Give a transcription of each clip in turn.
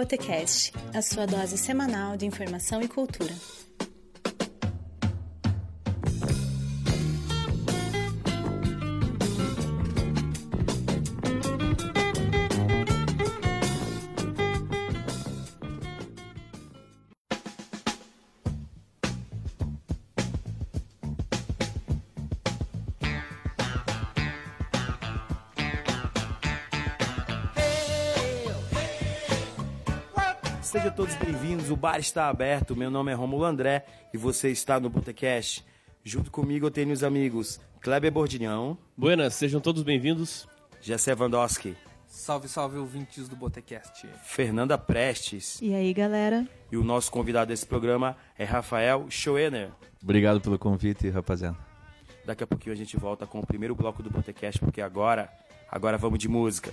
Botecast, a sua dose semanal de informação e cultura. todos bem-vindos. O bar está aberto. Meu nome é Romulo André e você está no Botecast. Junto comigo eu tenho os amigos Kleber Bordinhão. Buenas, sejam todos bem-vindos. Jessé Vandoski. Salve, salve ouvintes do Botecast. Fernanda Prestes. E aí, galera? E o nosso convidado desse programa é Rafael Schoener. Obrigado pelo convite, rapaziada. Daqui a pouquinho a gente volta com o primeiro bloco do Botecast, porque agora, agora vamos de música.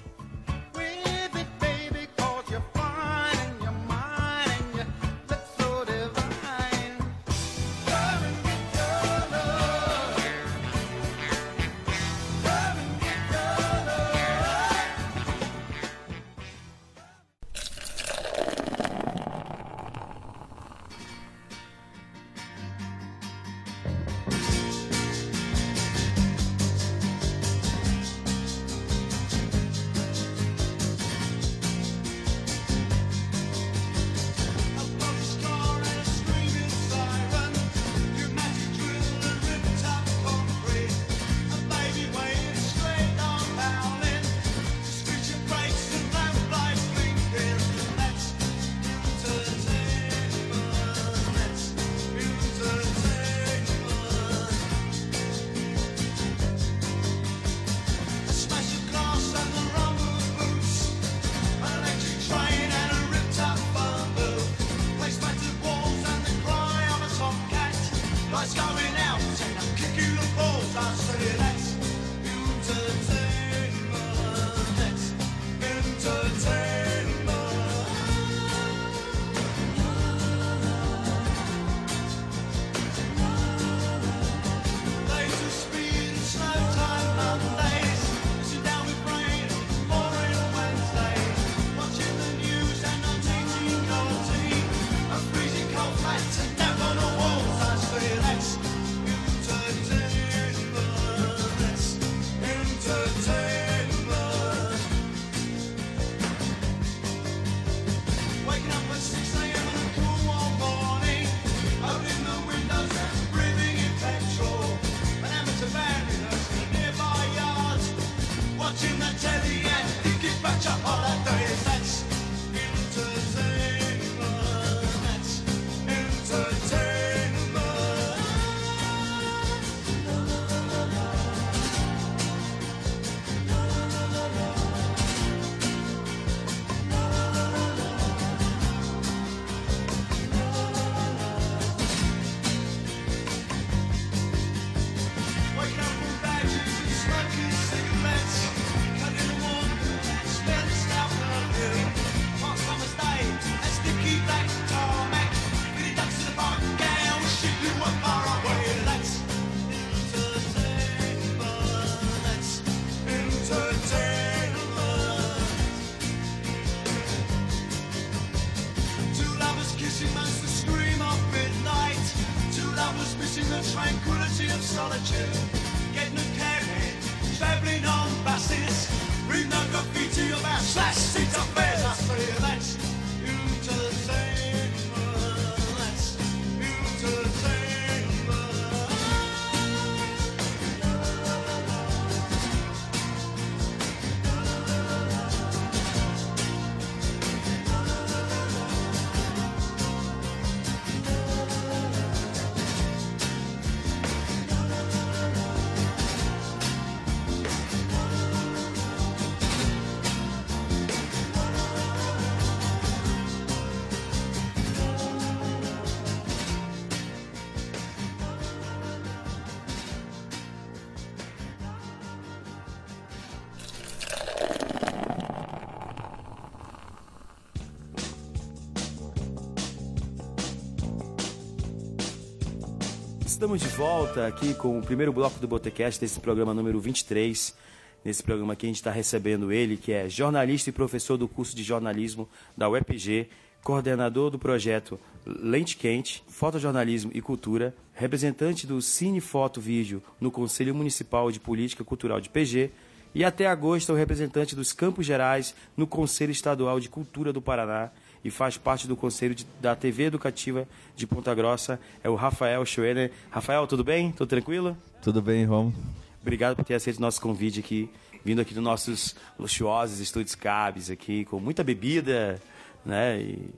estamos de volta aqui com o primeiro bloco do Botecast, desse programa número 23. Nesse programa aqui a gente está recebendo ele, que é jornalista e professor do curso de jornalismo da UEPG, coordenador do projeto Lente Quente, Fotojornalismo e Cultura, representante do Cine Foto Vídeo no Conselho Municipal de Política Cultural de PG e até agosto é o representante dos Campos Gerais no Conselho Estadual de Cultura do Paraná e faz parte do Conselho de- da TV Educativa de Ponta Grossa, é o Rafael Schroeder. Rafael, tudo bem? Tudo tranquilo? Tudo bem, Romo? Obrigado por ter aceito o nosso convite aqui, vindo aqui dos nossos luxuosos estúdios Cabs aqui, com muita bebida, né? E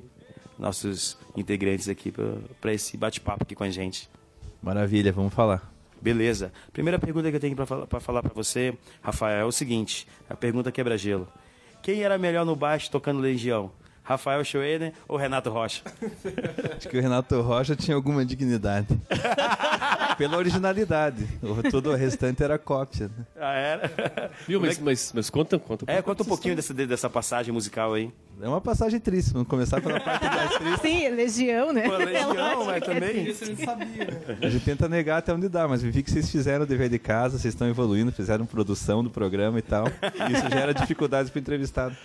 nossos integrantes aqui para esse bate-papo aqui com a gente. Maravilha, vamos falar. Beleza. Primeira pergunta que eu tenho para falar para falar para você, Rafael, é o seguinte: a pergunta quebra-gelo. Quem era melhor no baixo tocando Legião? Rafael Schroeder ou Renato Rocha? Acho que o Renato Rocha tinha alguma dignidade. Pela originalidade. O, todo o restante era cópia. né? Ah, era? Viu? Mas, mas, mas conta, conta. É, conta um pouquinho dessa, dessa passagem musical aí. É uma passagem triste. Vamos começar pela parte mais triste. Sim, Legião, né? Pô, Legião, mas também. Isso ele sabia, né? A gente tenta negar até onde dá, mas vi que vocês fizeram o dever de casa, vocês estão evoluindo, fizeram produção do programa e tal. E isso gera dificuldades para o entrevistado.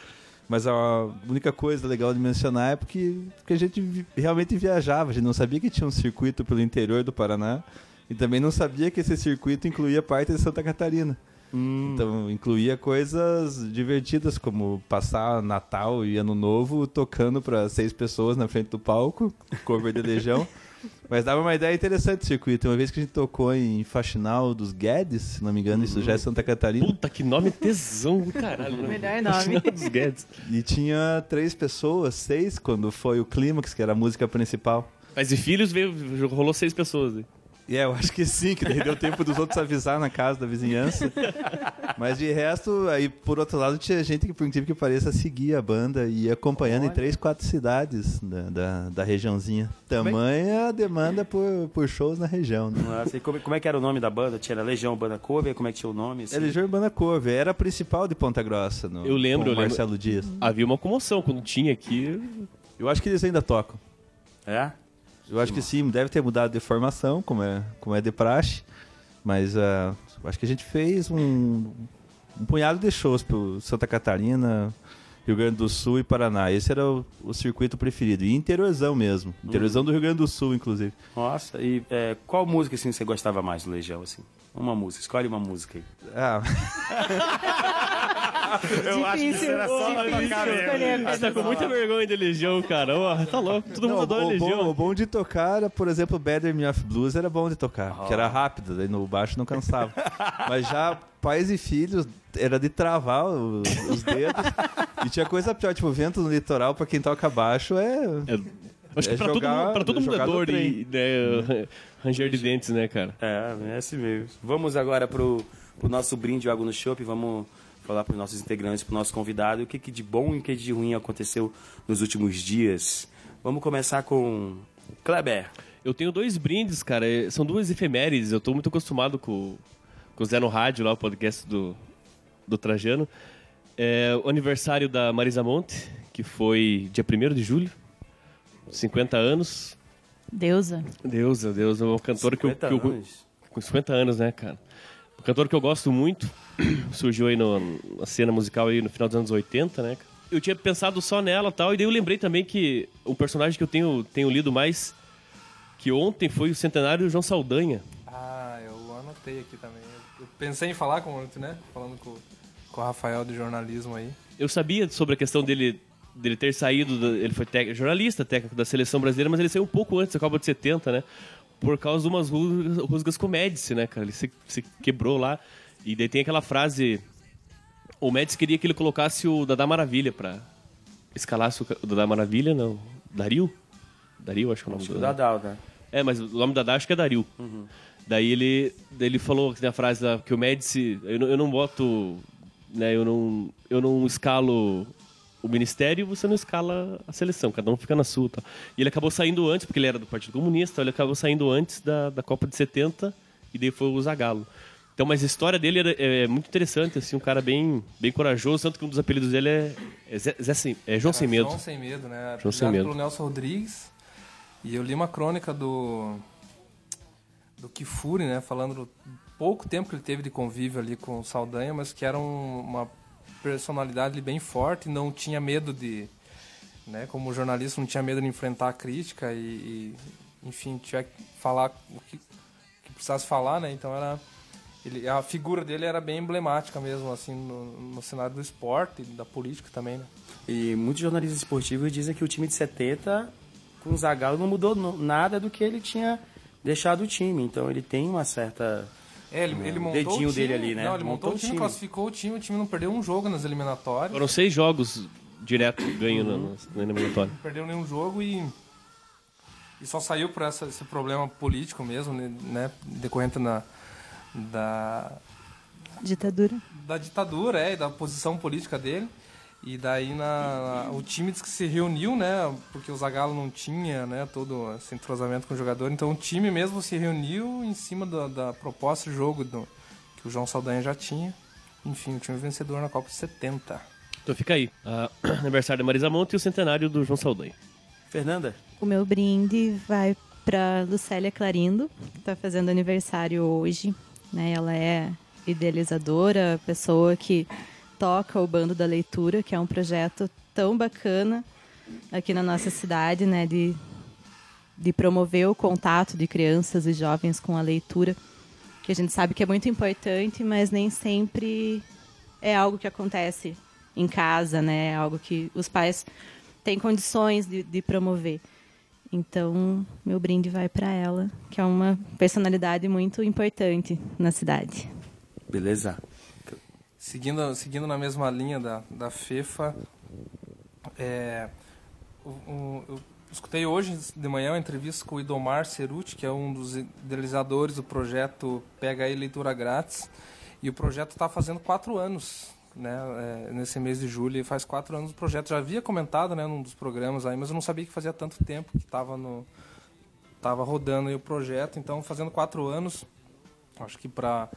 Mas a única coisa legal de mencionar é porque, porque a gente vi- realmente viajava, a gente não sabia que tinha um circuito pelo interior do Paraná e também não sabia que esse circuito incluía parte de Santa Catarina. Então incluía coisas divertidas como passar Natal e Ano Novo tocando para seis pessoas na frente do palco, cover de Legião. Mas dava uma ideia interessante do circuito. Uma vez que a gente tocou em Faxinal dos Guedes, se não me engano, isso já é Santa Catarina. Puta, que nome tesão do caralho. né? Melhor nome. Dos Guedes. E tinha três pessoas, seis, quando foi o clímax, que era a música principal. Mas e filhos veio, rolou seis pessoas. né? E é, eu acho que sim, que daí deu tempo dos outros avisar na casa da vizinhança. Mas de resto, aí por outro lado, tinha gente que, por incrível que pareça, seguia a banda e ia acompanhando em três, quatro cidades da, da, da regiãozinha. Tamanha a demanda por, por shows na região, né? Nossa, e como, como é que era o nome da banda? Tinha Legião Banda Cover? Como é que tinha o nome? assim? É Legião Urbana Cover, era a principal de Ponta Grossa. No, Eu lembro, com o eu lembro. Marcelo Dias. Havia uma comoção quando tinha aqui. Eu acho que eles ainda tocam. É? Eu acho que sim, deve ter mudado de formação, como é, como é de praxe. Mas ah, acho que a gente fez um, um punhado de shows pro Santa Catarina, Rio Grande do Sul e Paraná. Esse era o, o circuito preferido. E interiorzão mesmo. Interiorzão do Rio Grande do Sul, inclusive. Nossa, e é, qual música assim, você gostava mais do Legião? Assim? Uma música, escolhe uma música aí. Ah, Eu acho que isso era só difícil tocar mesmo. escolher. Você tá com muita vergonha de Legião, cara. Ó, tá louco. Todo não, mundo adora o, bom, Legião. o bom de tocar era, por exemplo, Better Me Off Blues era bom de tocar, que era rápido, daí no baixo não cansava. Mas já Pais e Filhos era de travar o- os dedos. e tinha coisa pior, tipo, vento no litoral, pra quem toca baixo, é. É, acho que É pra, todo jogar- mundo, pra todo mundo é jogar no dor e né, ranger de dentes, né, cara? É, é assim mesmo. Vamos agora pro, pro nosso brinde Água no Chopp. Vamos falar para os nossos integrantes, para o nosso convidado, o que, que de bom e o que de ruim aconteceu nos últimos dias. Vamos começar com Kleber. Eu tenho dois brindes, cara. é- São duas efemérides. Eu tô muito acostumado com, com o Zé no Rádio, lá, o podcast do, do Trajano. É o aniversário da Marisa Monte, que foi dia 1 de julho. 50 anos. Deusa. Deusa, Deusa, é um cantor que eu, 50 que eu- anos. Com 50 anos, né, cara? Um cantor que eu gosto muito. Surgiu aí no- na cena musical aí no final dos anos 80, né? Eu tinha pensado só nela e tal, e daí eu lembrei também que o personagem que eu tenho, tenho lido mais que ontem foi o centenário do João Saldanha. Ah, eu anotei aqui também. Eu pensei em falar com o né? Falando com, com o Rafael de jornalismo aí. Eu sabia sobre a questão dele dele ter saído, do- ele foi tec- jornalista, técnico da seleção brasileira, mas ele saiu um pouco antes da Copa de 70, né? Por causa de umas rusgas, rusgas com o Médici, né, cara? Ele se, se quebrou lá. E daí tem aquela frase. O Médici queria que ele colocasse o Dadá Maravilha pra. Escalasse o, Dadá Maravilha, não. Dario? Dario, acho que é o nome do que o Dadal, né? é, mas o nome da Dá acho que é Dario. Daí ele, daí ele falou que tem a frase lá, que o Médici, eu não, eu não boto, né, eu não, eu não escalo o ministério, você não escala a seleção, cada um fica na sua. Tal. E ele acabou saindo antes, porque ele era do Partido Comunista, ele acabou saindo antes da, da Copa de 70 e daí foi o Zagallo. Então, mas a história dele era- é, muito interessante, assim, um cara bem, bem corajoso, tanto que um dos apelidos dele é, é, Zé- Zé Sem- é João Sem Medo. João Sem Medo, né? João Sem Medo. pelo Nelson Rodrigues. E eu li uma crônica do do Kifuri, né? Falando do- pouco tempo que ele teve de convívio ali com o Saldanha, mas que era um- uma personalidade bem forte, não tinha medo de, né, como jornalista, não tinha medo de enfrentar a crítica e, e, enfim, tiver que falar o que, que precisasse falar, né? Então era ele, a figura dele era bem emblemática mesmo, assim, no, no cenário do esporte da política também, né? E muitos jornalistas esportivos dizem que o time de 70 com o Zagallo não mudou nada do que ele tinha deixado o time. Então ele tem uma certa É, ele, ele montou dedinho o time, dele ali, né? Não, ele montou, Montou o o time, time. classificou o time, o time não perdeu um jogo nas eliminatórias. Foram seis jogos direto ganho na, na eliminatória. Não perdeu nenhum jogo e, e só saiu por essa, esse problema político mesmo, né, né, decorrente na, da, Ditadura. da ditadura é, e da posição política dele. E daí na, na- o time diz que se reuniu, né? Porque o Zagallo não tinha, né, todo esse entrosamento com o jogador. Então o time mesmo se reuniu em cima da, da proposta de jogo do, que o João Saldanha já tinha. Enfim, o time vencedor na Copa de 70. Então fica aí. a- aniversário da Marisa Monte e o centenário do João Saldanha. Fernanda, O meu brinde vai para Lucélia Clarindo, que está fazendo aniversário hoje. Né? Ela é idealizadora, pessoa que toca o Bando da Leitura, que é um projeto tão bacana aqui na nossa cidade, né? de, de promover o contato de crianças e jovens com a leitura, que a gente sabe que é muito importante, mas nem sempre é algo que acontece em casa, né? É algo que os pais têm condições de, de promover. Então, meu brinde vai para ela, que é uma personalidade muito importante na cidade. beleza? Seguindo, seguindo na mesma linha da, da FEFA, é, o- eu escutei hoje de manhã uma entrevista com o Idomar Ceruti, que é um dos idealizadores do projeto Pega aí Leitura Grátis. E o projeto está fazendo quatro anos, né? é, nesse mês de julho. E faz quatro anos o projeto. Já havia comentado né, num dos programas aí, mas eu não sabia que fazia tanto tempo que estava no estava rodando o projeto. Então, fazendo quatro anos, acho que para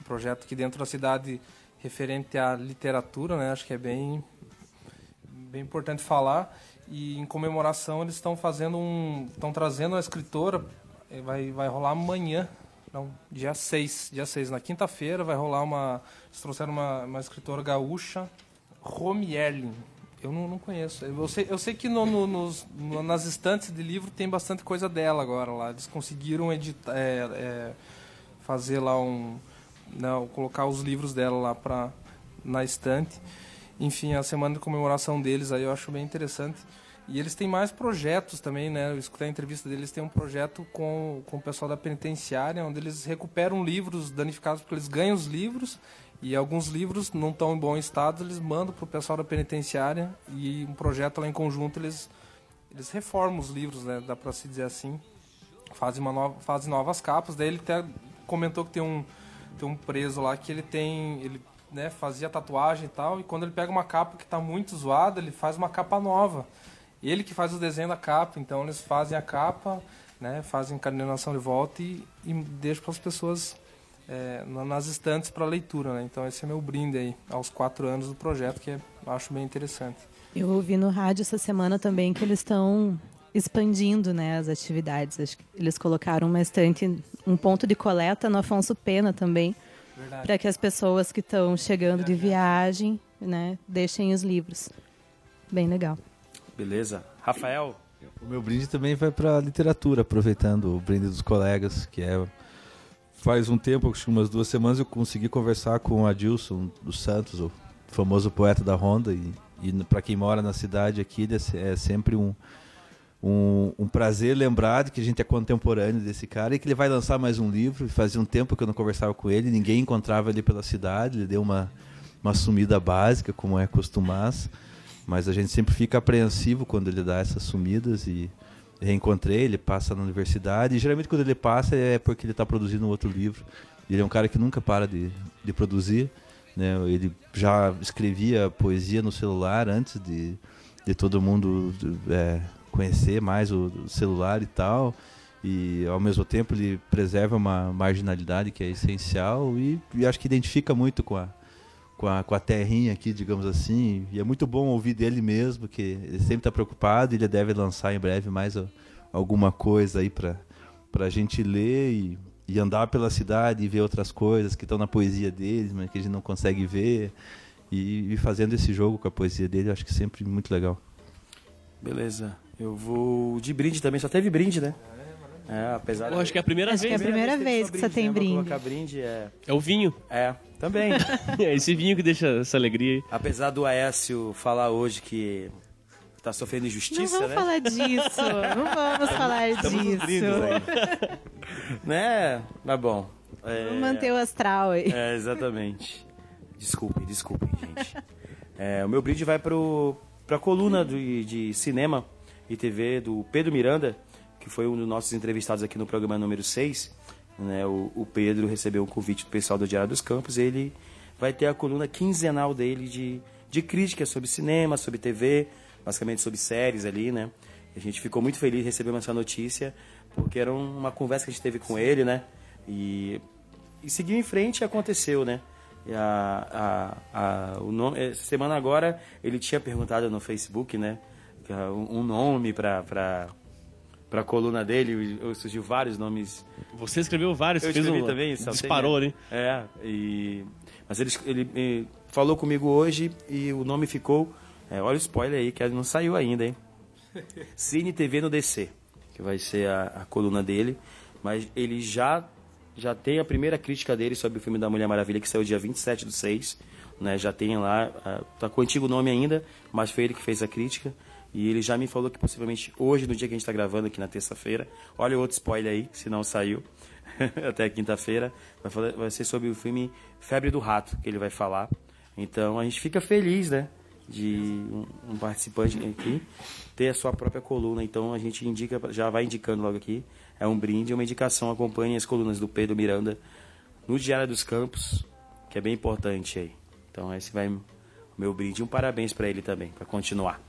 um projeto que dentro da cidade referente à literatura, né? Acho que é bem bem importante falar. E em comemoração eles estão fazendo um estão trazendo a escritora. Eh, vai vai rolar amanhã não dia 6 dia 6 na quinta-feira vai rolar uma eles trouxeram uma, uma escritora gaúcha Romy Erling eu não, não conheço. Eu sei eu sei que no, no- nos, no- nas estantes de livro tem bastante coisa dela agora lá. Eles conseguiram editar é, é, fazer lá um não, colocar os livros dela lá para na estante. Enfim, a semana de comemoração deles aí eu acho bem interessante. E eles têm mais projetos também, né? Eu escutei a entrevista deles, tem um projeto com, com o pessoal da penitenciária, onde eles recuperam livros danificados, porque eles ganham os livros e alguns livros não estão em bom estado, eles mandam para o pessoal da penitenciária e um projeto lá em conjunto eles, eles reformam os livros, né? Dá para se dizer assim fazem, uma nova, fazem novas capas. Daí ele até comentou que tem um, tem um preso lá que ele tem. Ele né, fazia tatuagem e tal, e quando ele pega uma capa que está muito zoada, ele faz uma capa nova. Ele que faz o desenho da capa, então eles fazem a capa, né, fazem coordenação de volta e, e deixam para as pessoas é, na- nas estantes para leitura. Né? Então esse é meu brinde aí, aos quatro anos do projeto, que é- eu acho bem interessante. Eu ouvi no rádio essa semana também que eles estão expandindo né, as atividades. Acho que eles colocaram uma estante, um ponto de coleta no Afonso Pena também, para que as pessoas que estão chegando de viagem né, deixem os livros. Bem legal. Beleza? Rafael, O meu brinde também vai para literatura, aproveitando o brinde dos colegas, que é faz um tempo, acho que umas duas semanas, eu consegui conversar com o Adilson dos Santos, o famoso poeta da Ronda, e, e para quem mora na cidade aqui, ele é é sempre um, um, um prazer lembrar de que a gente é contemporâneo desse cara e que ele vai lançar mais um livro. Fazia um tempo que eu não conversava com ele, ninguém encontrava ele pela cidade, ele deu uma, uma sumida básica, como é costumaz. Mas a gente sempre fica apreensivo quando ele dá essas sumidas e reencontrei, ele passa na universidade e geralmente quando ele passa é porque ele está produzindo um outro livro. Ele é um cara que nunca para de, de produzir, né? Ele já escrevia poesia no celular antes de, de todo mundo é, conhecer mais o celular e tal. E ao mesmo tempo ele preserva uma marginalidade que é essencial e, e acho que identifica muito com a, com a, com a terrinha aqui, digamos assim. E é muito bom ouvir dele mesmo, que ele sempre está preocupado ele deve lançar em breve mais alguma coisa aí para a gente ler. E, e andar pela cidade e ver outras coisas que estão na poesia deles, mas que a gente não consegue ver. E, e fazendo esse jogo com a poesia dele, acho que sempre muito legal. Beleza. Eu vou de brinde também. Só teve brinde, né? É, apesar Eu acho que é a primeira Acho que é a vez. né? primeira teve vez só que você tem né? Vou brinde. colocar brinde, é... É o vinho. É, também. É esse vinho que deixa essa alegria aí. Apesar do Aécio falar hoje que tá sofrendo Não injustiça, vamos né? falar disso. Não vamos falar Estamos disso. né? Mas bom. É... Vamos manter o astral aí. É, exatamente. Desculpe, desculpe, gente. É, o meu brinde vai pro, pra coluna do, de cinema e TV do Pedro Miranda, que foi um dos nossos entrevistados aqui no programa número 6. Né? O, o Pedro recebeu um convite do pessoal do Diário dos Campos. Ele vai ter a coluna quinzenal dele de, de críticas sobre cinema, sobre TV, basicamente sobre séries ali, né? A gente ficou muito feliz recebendo essa notícia, porque era uma conversa que a gente teve com ele, né? E e seguiu em frente e aconteceu, né? E a, a, a, o nome, essa semana agora ele tinha perguntado no Facebook, né? Ah, Um nome para para a coluna dele, surgiu vários nomes. Você escreveu vários, Eu fez escrevi um, também, saltei, disparou né? É, e, mas ele, ele eh, falou comigo hoje e o nome ficou. é, olha o spoiler aí, que não saiu ainda, hein? Cine TV no DC, que vai ser a, a coluna dele. Mas ele já, já tem a primeira crítica dele sobre o filme da Mulher Maravilha, que saiu dia 27 do 6. Né, já tem lá, ah, tá com o antigo nome ainda, mas foi ele que fez a crítica. E ele já me falou que possivelmente hoje, no dia que a gente está gravando aqui na terça-feira, olha o outro spoiler aí, se não saiu, até quinta-feira, vai, vai ser sobre o filme Febre do Rato, que ele vai falar. Então a gente fica feliz, né? De um, um participante aqui ter a sua própria coluna. Então a gente indica, já vai indicando logo aqui. É um brinde, uma indicação. Acompanhe as colunas do Pedro Miranda no Diário dos Campos, que é bem importante aí. Então esse vai meu brinde. Um parabéns para ele também, para continuar.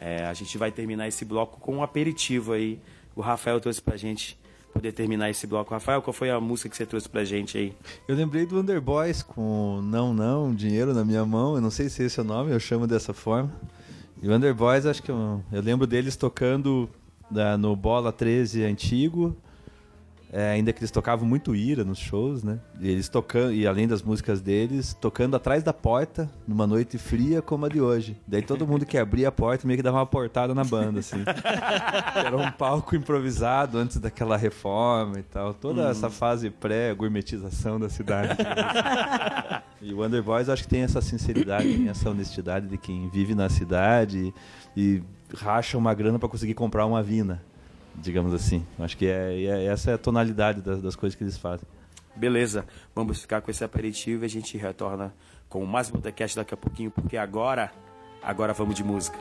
É, a gente vai terminar esse bloco com um aperitivo aí. O Rafael trouxe pra gente poder terminar esse bloco. Rafael, qual foi a música que você trouxe pra gente aí? Eu lembrei do Underboys com Não Não, Dinheiro na Minha Mão. Eu não sei se esse é o nome, eu chamo dessa forma. E o Underboys, acho que eu, eu lembro deles tocando da- no Bola 13 antigo. É, ainda que eles tocavam muito ira nos shows, né? E eles tocando, e além das músicas deles, tocando atrás da porta, numa noite fria como a de hoje. Daí todo mundo que abria a porta meio que dava uma portada na banda, assim. Era um palco improvisado antes daquela reforma e tal. Toda essa fase pré-gourmetização da cidade. e o Underboys acho que tem essa sinceridade, tem essa honestidade de quem vive na cidade e racha uma grana para conseguir comprar uma vina, digamos assim. Acho que é, é- essa é a tonalidade das, das coisas que eles fazem. Beleza, vamos ficar com esse aperitivo e a gente retorna com mais Botecast daqui a pouquinho, porque agora, agora vamos de música.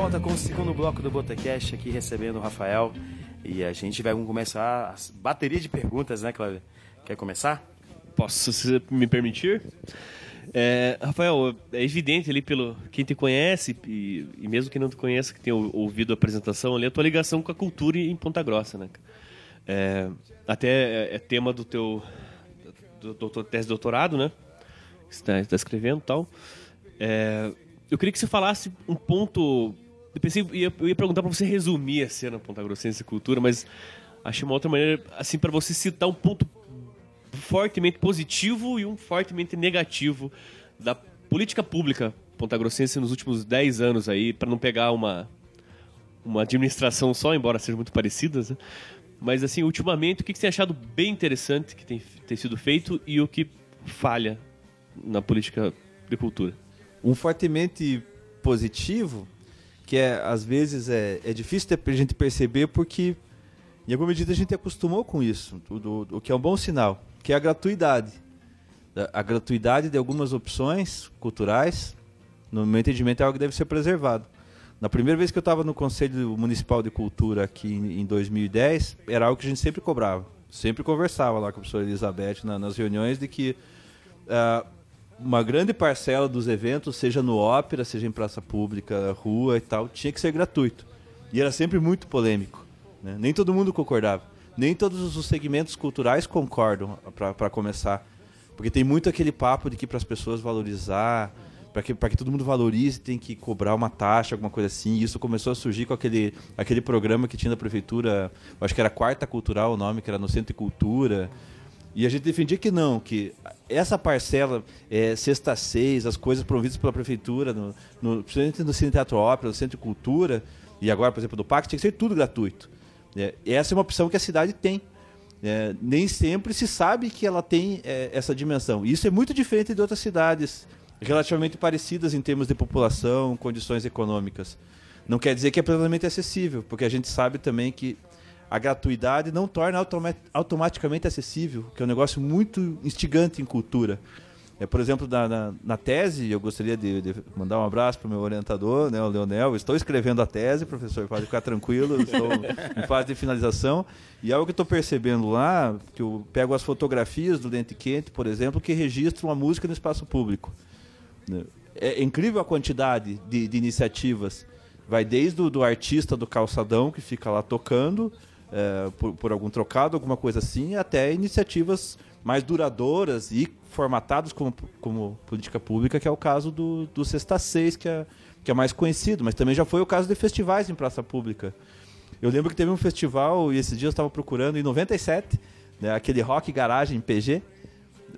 Volta com o segundo bloco do Botecast aqui recebendo o Rafael. E a gente vai começar a bateria de perguntas, né, Cláudio? Quer começar? Posso, se me permitir? É, Rafael, é evidente ali pelo quem te conhece e, e mesmo quem não te conhece, que tenha ou- ouvido a apresentação ali, a tua ligação com a cultura em Ponta Grossa, né? É, até é, é tema do teu do, doutor, tese de doutorado, né? Que você está escrevendo tal. É, eu queria que você falasse um ponto. Eu pensei, eu ia, eu ia perguntar para você resumir a cena Ponta Grossense e cultura, mas achei uma outra maneira, assim, para você citar um ponto fortemente positivo e um fortemente negativo da política pública pontagrossense nos últimos 10 anos aí, para não pegar uma uma administração só, embora sejam muito parecidas, né? Mas assim, ultimamente, o que que você tem achado bem interessante que tem, tem sido feito e o que falha na política de cultura? um fortemente positivo que é às vezes é, é difícil a gente perceber porque em alguma medida a gente acostumou com isso o, o que é um bom sinal que é a gratuidade. A, a gratuidade de algumas opções culturais no meu entendimento é algo que deve ser preservado. Na primeira vez que eu estava no Conselho Municipal de Cultura aqui em, em 2010 era algo que a gente sempre cobrava sempre conversava lá com a professora Elizabeth na- nas reuniões de que ah, uma grande parcela dos eventos, seja no ópera, seja em praça pública, rua e tal, tinha que ser gratuito. E era sempre muito polêmico. né? Nem todo mundo concordava. Nem todos os segmentos culturais concordam, para começar. Porque tem muito aquele papo de que para as pessoas valorizar, para que, que todo mundo valorize, tem que cobrar uma taxa, alguma coisa assim. E isso começou a surgir com aquele, aquele programa que tinha da prefeitura, acho que era Quarta Cultural o nome, que era no Centro Cultura. E a gente defendia que não, que essa parcela, é, sexta seis, as coisas promovidas pela prefeitura, no, no, principalmente no Cine Teatro Ópera, no Centro de Cultura, e agora, por exemplo, do PAC, tinha que ser tudo gratuito. É, essa é uma opção que a cidade tem. É, nem sempre se sabe que ela tem é, essa dimensão. Isso é muito diferente de outras cidades relativamente parecidas em termos de população, condições econômicas. Não quer dizer que é plenamente acessível, porque a gente sabe também que a gratuidade não torna automa- automaticamente acessível, que é um negócio muito instigante em cultura. É, por exemplo, na, na, na tese, eu gostaria de, de mandar um abraço para o meu orientador, né, o Leonel. Estou escrevendo a tese, professor, pode ficar tranquilo, estou em fase de finalização. E algo que estou percebendo lá, que eu pego as fotografias do Dente Quente, por exemplo, que registram a música no espaço público. né? É incrível a quantidade de, de iniciativas. Vai desde o do artista do calçadão, que fica lá tocando, é, por, por algum trocado, alguma coisa assim, até iniciativas mais duradouras e formatadas como, como política pública, que é o caso do, do Sexta Seis, que é, que é mais conhecido, mas também já foi o caso de festivais em praça pública. Eu lembro que teve um festival, e esse dia eu estava procurando, em 97, né, aquele Rock Garagem PG,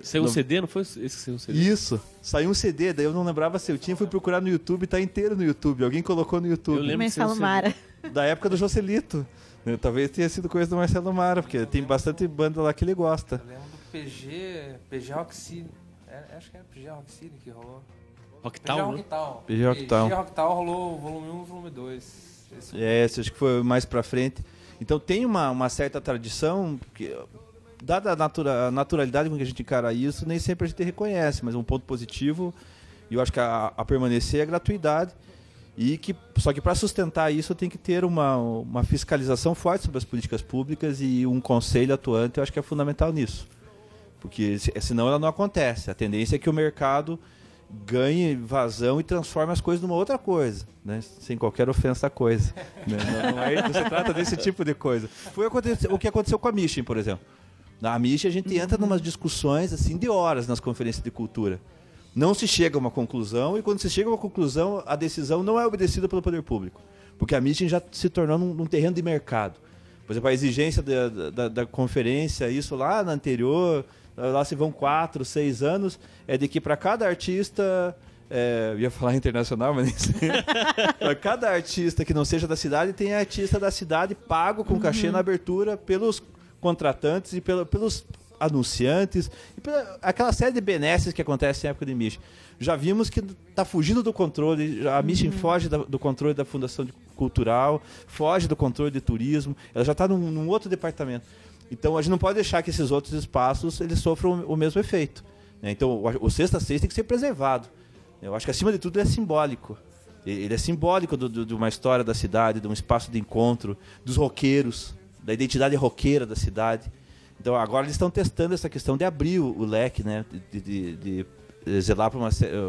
Saiu um Não- CD, não foi esse que saiu um CD? isso. Saiu um CD, daí eu não lembrava se eu tinha, fui procurar no YouTube, tá inteiro no YouTube. Alguém colocou no Eu YouTube. lembro que saiu um Mara. Da época do Joselito. Né, Talvez tenha sido coisa do Marcelo Mara, porque tem bastante banda lá que ele gosta. Eu lembro do PG, PG Rock City. É, acho que era PG Rock City que rolou. PG Rocktown, né? Rocktown. PG Rocktown. PG Rocktown rolou o volume 1 e o volume 2. Esse É, esse acho que foi mais pra frente. Então tem uma, uma certa tradição, que, dada a, natura, a naturalidade com que a gente encara isso, nem sempre a gente reconhece, mas um ponto positivo, e eu acho que a, a permanecer é a gratuidade. E que, só que para sustentar isso tem que ter uma, uma fiscalização forte sobre as políticas públicas e um conselho atuante, eu acho que é fundamental nisso. Porque se- senão ela não acontece. A tendência é que o mercado ganhe vazão e transforme as coisas numa outra coisa, né? sem qualquer ofensa à coisa. né? Não, não, é, não se trata desse tipo de coisa. Foi o que aconteceu com a Mission, por exemplo. Na Mission a gente entra em discussões assim de horas nas conferências de cultura. Não se chega a uma conclusão e quando se chega a uma conclusão, a decisão não é obedecida pelo poder público. Porque a Mission já se tornou num, num terreno de mercado. Por exemplo, a exigência da, da, da conferência, isso lá na anterior, lá se vão quatro, seis anos, é de que para cada artista, é, eu ia falar internacional, mas nem sei. cada artista que não seja da cidade, tem artista da cidade pago com cachê na abertura pelos contratantes e pelo- pelos anunciantes, e aquela série de benesses que acontece em época de Mission. Já vimos que está fugindo do controle, a Mission foge da- do controle da Fundação Cultural, foge do controle de turismo, ela já está num, num outro departamento. Então a gente não pode deixar que esses outros espaços eles sofram o mesmo efeito. né? Então o, o Sexta Seis tem que ser preservado. Eu acho que acima de tudo é simbólico. Ele é simbólico do- do- de uma história da cidade, de um espaço de encontro, dos roqueiros, da identidade roqueira da cidade. Então agora eles estão testando essa questão de abrir o, o leque, né? De, de- de- de zelar para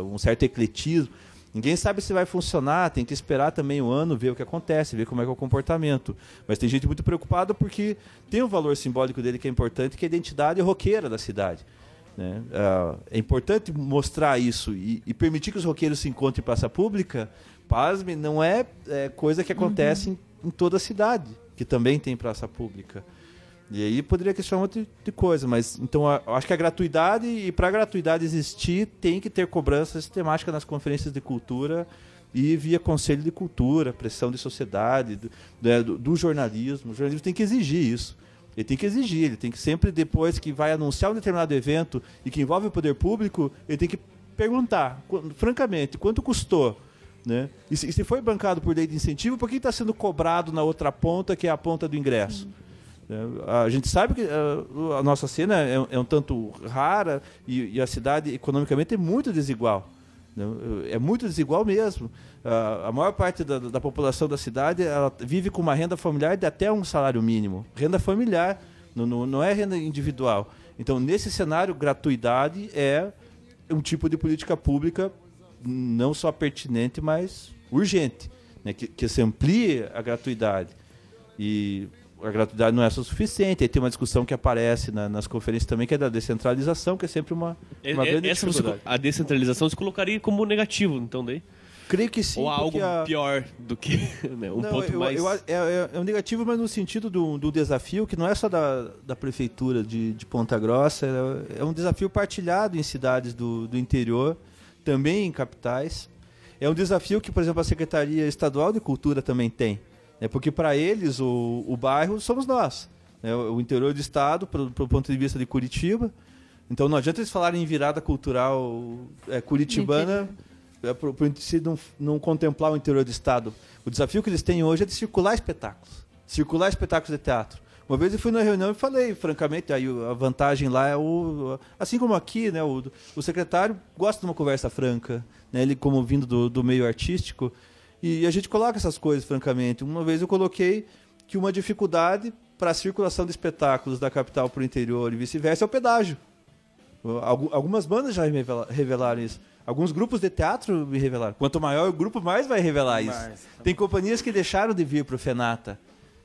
um certo ecletismo. Ninguém sabe se vai funcionar, tem que esperar também o ano, ver o que acontece, ver como é que é o comportamento. Mas tem gente muito preocupada porque tem um valor simbólico dele que é importante, que é a identidade roqueira da cidade. né? Ah, é importante mostrar isso e, e permitir que os roqueiros se encontrem em praça pública, pasme, não é, é, coisa que acontece em, em toda a cidade, que também tem praça pública. E aí poderia questionar outra de coisa, mas então eu acho que a gratuidade, e para a gratuidade existir, tem que ter cobrança sistemática nas conferências de cultura e via conselho de cultura, pressão de sociedade, do, né, do- do jornalismo. O jornalismo tem que exigir isso. Ele tem que exigir, ele tem que sempre, depois que vai anunciar um determinado evento e que envolve o poder público, ele tem que perguntar, francamente, quanto custou? Né? E, se, foi bancado por lei de incentivo, por que está sendo cobrado na outra ponta, que é a ponta do ingresso? A gente sabe que ah, a nossa cena é, é um tanto rara e, a cidade economicamente é muito desigual. né? É muito desigual mesmo. A maior parte da, da população da cidade vive com uma renda familiar de até um salário mínimo. Renda familiar, não, não, não é renda individual. Então, nesse cenário, gratuidade é um tipo de política pública não só pertinente, mas urgente. Né? Que, que se amplie a gratuidade. E a gratuidade não é só suficiente. Aí tem uma discussão que aparece na- nas conferências também, que é da descentralização, que é sempre uma, uma É- grande essa você, dificuldade. a descentralização se colocaria como negativo, então daí? Creio que sim. Ou algo a- pior do que né, um Não, ponto eu- mais... eu- é, é- é um negativo, mas no sentido do, do desafio, que não é só da, da prefeitura de, de Ponta Grossa, é, é um desafio partilhado em cidades do, do interior, também em capitais. É um desafio que, por exemplo, a Secretaria Estadual de Cultura também tem. Né? Porque para eles, o, o bairro somos nós. né? O, o interior do estado, do ponto de vista de Curitiba. Então não adianta eles falarem em virada cultural é, curitibana é, se não, não contemplar o interior do estado. O desafio que eles têm hoje é de circular espetáculos. Circular espetáculos de teatro. Uma vez eu fui na reunião e falei, francamente, aí o- a vantagem lá é o. Assim como aqui, né? O, o secretário gosta de uma conversa franca, né? Ele, como vindo do, do meio artístico. E a gente coloca essas coisas, francamente. Uma vez eu coloquei que uma dificuldade para a circulação de espetáculos da capital para o interior e vice-versa é o pedágio. Algu- Algumas bandas já revela- revelaram isso. Alguns grupos de teatro me revelaram. Quanto maior o grupo, mais vai revelar isso. Mais. Tem companhias que deixaram de vir para o Fenata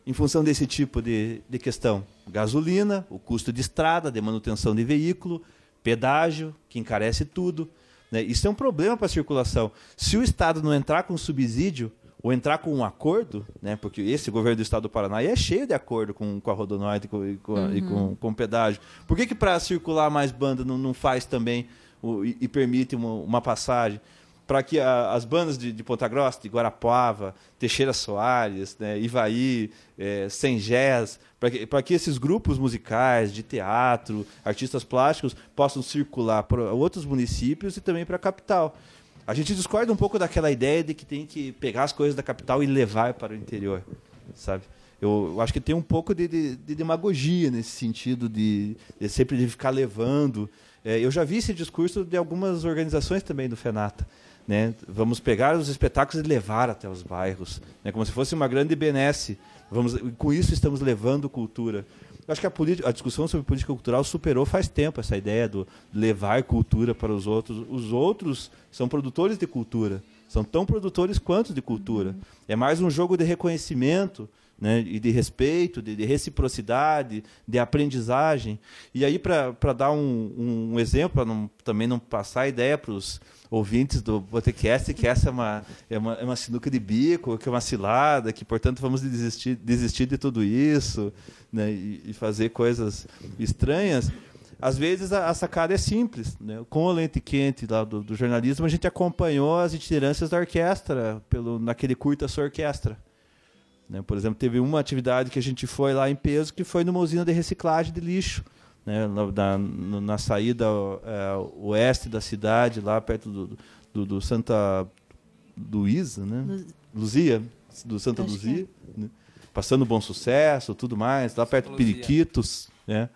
em função desse tipo de, de questão. Gasolina, o custo de estrada, de manutenção de veículo, pedágio, que encarece tudo. Né? Isso é um problema para a circulação. Se o Estado não entrar com subsídio ou entrar com um acordo, né? porque esse governo do Estado do Paraná é cheio de acordo com, com a Rodonorte e com, e com, a- e com, com o pedágio. Por que, que para circular mais banda não, não faz também o- e, e permite uma, uma passagem? Para que a- as bandas de, de Ponta Grossa, de Guarapuava, Teixeira Soares, né, Ivaí, é, Sengés, para que, que esses grupos musicais, de teatro, artistas plásticos, possam circular para outros municípios e também para a capital. A gente discorda um pouco daquela ideia de que tem que pegar as coisas da capital e levar para o interior, sabe? Eu, eu acho que tem um pouco de, de- de demagogia nesse sentido de, de sempre de ficar levando. É, eu já vi esse discurso de algumas organizações também do Fenata. Né? Vamos pegar os espetáculos e levar até os bairros, né? como se fosse uma grande benesse. Vamos, com isso estamos levando cultura. Eu acho que a, a discussão sobre política cultural superou faz tempo essa ideia do levar cultura para os outros. Os outros são produtores de cultura, são tão produtores quanto de cultura. É mais um jogo de reconhecimento né, e de respeito, de, de reciprocidade, de aprendizagem. E aí, para dar um, um exemplo, para também não passar a ideia para os ouvintes do Botecast, que essa é uma, é, uma, é uma sinuca de bico, que é uma cilada, que, portanto, vamos desistir, desistir de tudo isso né, e, e fazer coisas estranhas. Às vezes a, a sacada é simples. Né? Com o lente quente lá do, do jornalismo, a gente acompanhou as itinerâncias da orquestra pelo, naquele curta sua orquestra. Né? Por exemplo, teve uma atividade que a gente foi lá em peso, que foi numa usina de reciclagem de lixo. Né? Na, na, na saída é, oeste da cidade, lá perto do, do, do Santa Luísa, né? Luz- Luzia, do Santa Luzia. né? Passando bom sucesso, tudo mais, lá perto de. Periquitos. Né?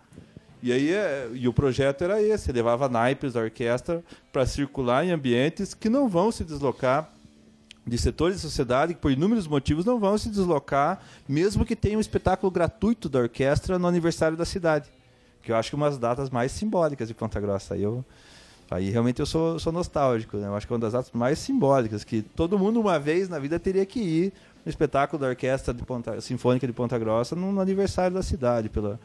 E aí é, e o projeto era esse, levava naipes da orquestra para circular em ambientes que não vão se deslocar de setores da sociedade que, por inúmeros motivos, não vão se deslocar, mesmo que tenha um espetáculo gratuito da orquestra no aniversário da cidade. Que eu acho que é uma das datas mais simbólicas de Ponta Grossa. Aí, eu, aí realmente eu sou, sou nostálgico. Né? Eu acho que é uma das datas mais simbólicas, que todo mundo, uma vez na vida, teria que ir no espetáculo da Orquestra de Ponta, Sinfônica de Ponta Grossa no, no aniversário da cidade. Pela,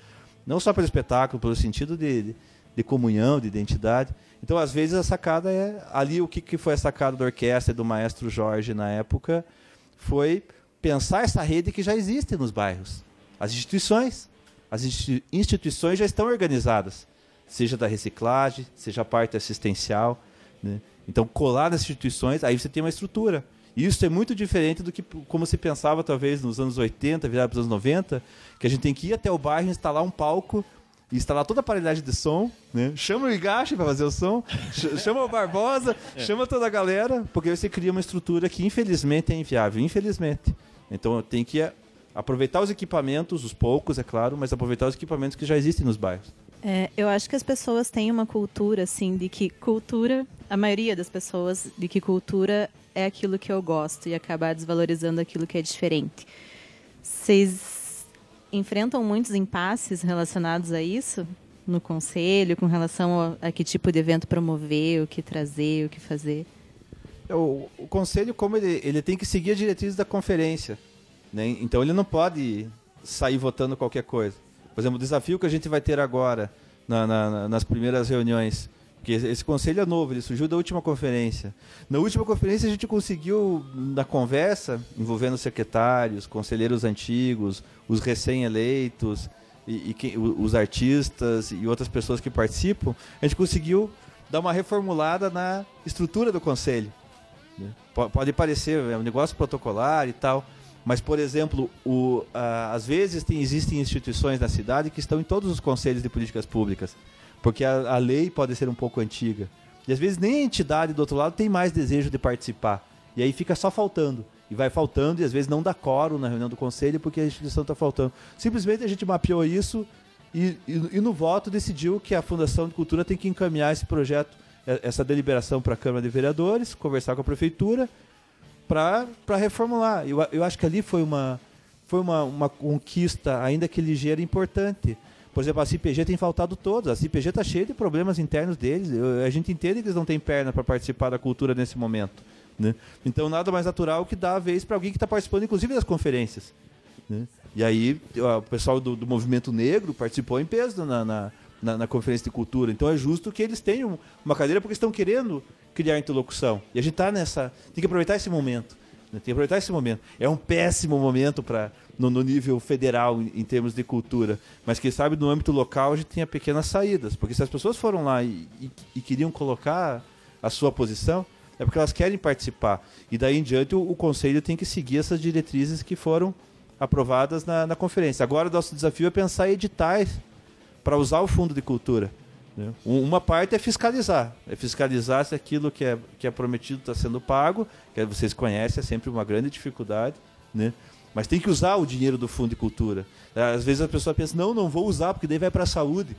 não só pelo espetáculo, pelo sentido de, de, de comunhão, de identidade. Então, às vezes, a sacada é. Ali, o que, que foi a sacada da orquestra e do maestro Jorge na época foi pensar essa rede que já existe nos bairros. As instituições. As institui- instituições já estão organizadas, seja da reciclagem, seja a parte assistencial. Né? Então, colar nas instituições, aí você tem uma estrutura. E isso é muito diferente do que como se pensava, talvez, nos anos 80, virado para os anos 90, que a gente tem que ir até o bairro, instalar um palco instalar toda a aparelhagem de som, né? Chama o Igashi para fazer o som, ch- chama o Barbosa, chama toda a galera, porque você cria uma estrutura que infelizmente é inviável, infelizmente. Então tem que eh, aproveitar os equipamentos, os poucos, é claro, mas aproveitar os equipamentos que já existem nos bairros. É, eu acho que as pessoas têm uma cultura, assim, de que cultura, a maioria das pessoas, de que cultura é aquilo que eu gosto e acabar desvalorizando aquilo que é diferente. Vocês enfrentam muitos impasses relacionados a isso no conselho, com relação a, a que tipo de evento promover, o que trazer, o que fazer? É, O, o conselho, como ele, ele tem que seguir as diretrizes da conferência, né? então ele não pode sair votando qualquer coisa. Por exemplo, o desafio que a gente vai ter agora na- na- na- nas primeiras reuniões, que esse, conselho é novo, ele surgiu da última conferência. Na última conferência a gente conseguiu, na conversa, envolvendo secretários, conselheiros antigos, os recém-eleitos, e, e os artistas e outras pessoas que participam, a gente conseguiu dar uma reformulada na estrutura do conselho. né? Po- Pode parecer é um negócio protocolar e tal, mas, por exemplo, o, ah, às vezes tem, existem instituições na cidade que estão em todos os conselhos de políticas públicas, porque a, a lei pode ser um pouco antiga. E às vezes nem a entidade do outro lado tem mais desejo de participar. E aí fica só faltando. E vai faltando, e às vezes não dá coro na reunião do conselho porque a instituição está faltando. Simplesmente a gente mapeou isso e, e- e no voto decidiu que a Fundação de Cultura tem que encaminhar esse projeto, eh, essa deliberação para a Câmara de Vereadores, conversar com a Prefeitura para reformular. Eu, eu acho que ali foi uma, foi uma, uma conquista, ainda que ligeira, importante. Por exemplo, a CIPG tem faltado todos. A CIPG está cheia de problemas internos deles. Eu- a gente entende que eles não têm perna para participar da cultura nesse momento. né? Então, nada mais natural que dar a vez para alguém que está participando, inclusive, das conferências. né? E aí, o pessoal do, do movimento negro participou em peso na, na, na- na conferência de cultura. Então, é justo que eles tenham uma cadeira porque estão querendo criar interlocução. E a gente está nessa. Tem que aproveitar esse momento. Né? Tem que aproveitar esse momento. É um péssimo momento para no, no nível federal em, em termos de cultura, mas quem sabe no âmbito local a gente tenha pequenas saídas, porque se as pessoas foram lá e, e- e queriam colocar a sua posição, é porque elas querem participar. E daí em diante o, o conselho tem que seguir essas diretrizes que foram aprovadas na, na conferência. Agora o nosso desafio é pensar em editais para usar o fundo de cultura. Né? Um- Uma parte é fiscalizar, é fiscalizar se aquilo que é, que é prometido está sendo pago, que vocês conhecem, é sempre uma grande dificuldade, né? mas tem que usar o dinheiro do fundo de cultura. Às vezes a pessoa pensa, não, não vou usar, porque daí vai para a saúde.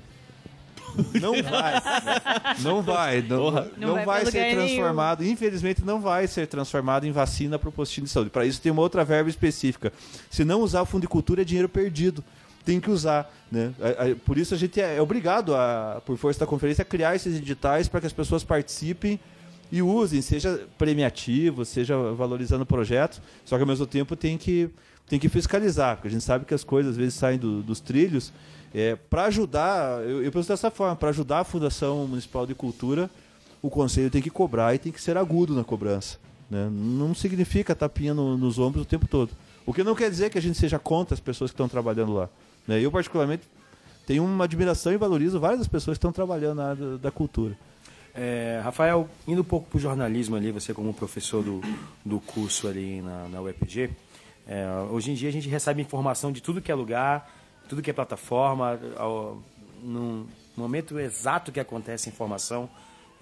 Não vai. né? Não vai. Não, não Não vai vai ser lugar nenhum. transformado. Infelizmente, não vai ser transformado em vacina para o postinho de saúde. Para isso, tem uma outra verba específica. Se não usar o fundo de cultura, é dinheiro perdido. Tem que usar. Né? Por isso, a gente é é obrigado, a, por força da conferência, a criar esses editais para que as pessoas participem e usem, seja premiativo, seja valorizando projetos, só que ao mesmo tempo tem que, tem que fiscalizar, porque a gente sabe que as coisas às vezes saem do- dos trilhos. É, para ajudar, eu, eu penso dessa forma, para ajudar a Fundação Municipal de Cultura, o Conselho tem que cobrar e tem que ser agudo na cobrança. né? Não significa tapinha no- nos ombros o tempo todo. O que não quer dizer que a gente seja contra as pessoas que estão trabalhando lá. Né? Eu, particularmente, tenho uma admiração e valorizo várias pessoas que estão trabalhando na área da- da cultura. É, Rafael, indo um pouco para o jornalismo ali, você como professor do, do curso ali na, na UEPG, é, hoje em dia a gente recebe informação de tudo que é lugar, tudo que é plataforma, ao- no momento exato que acontece a informação.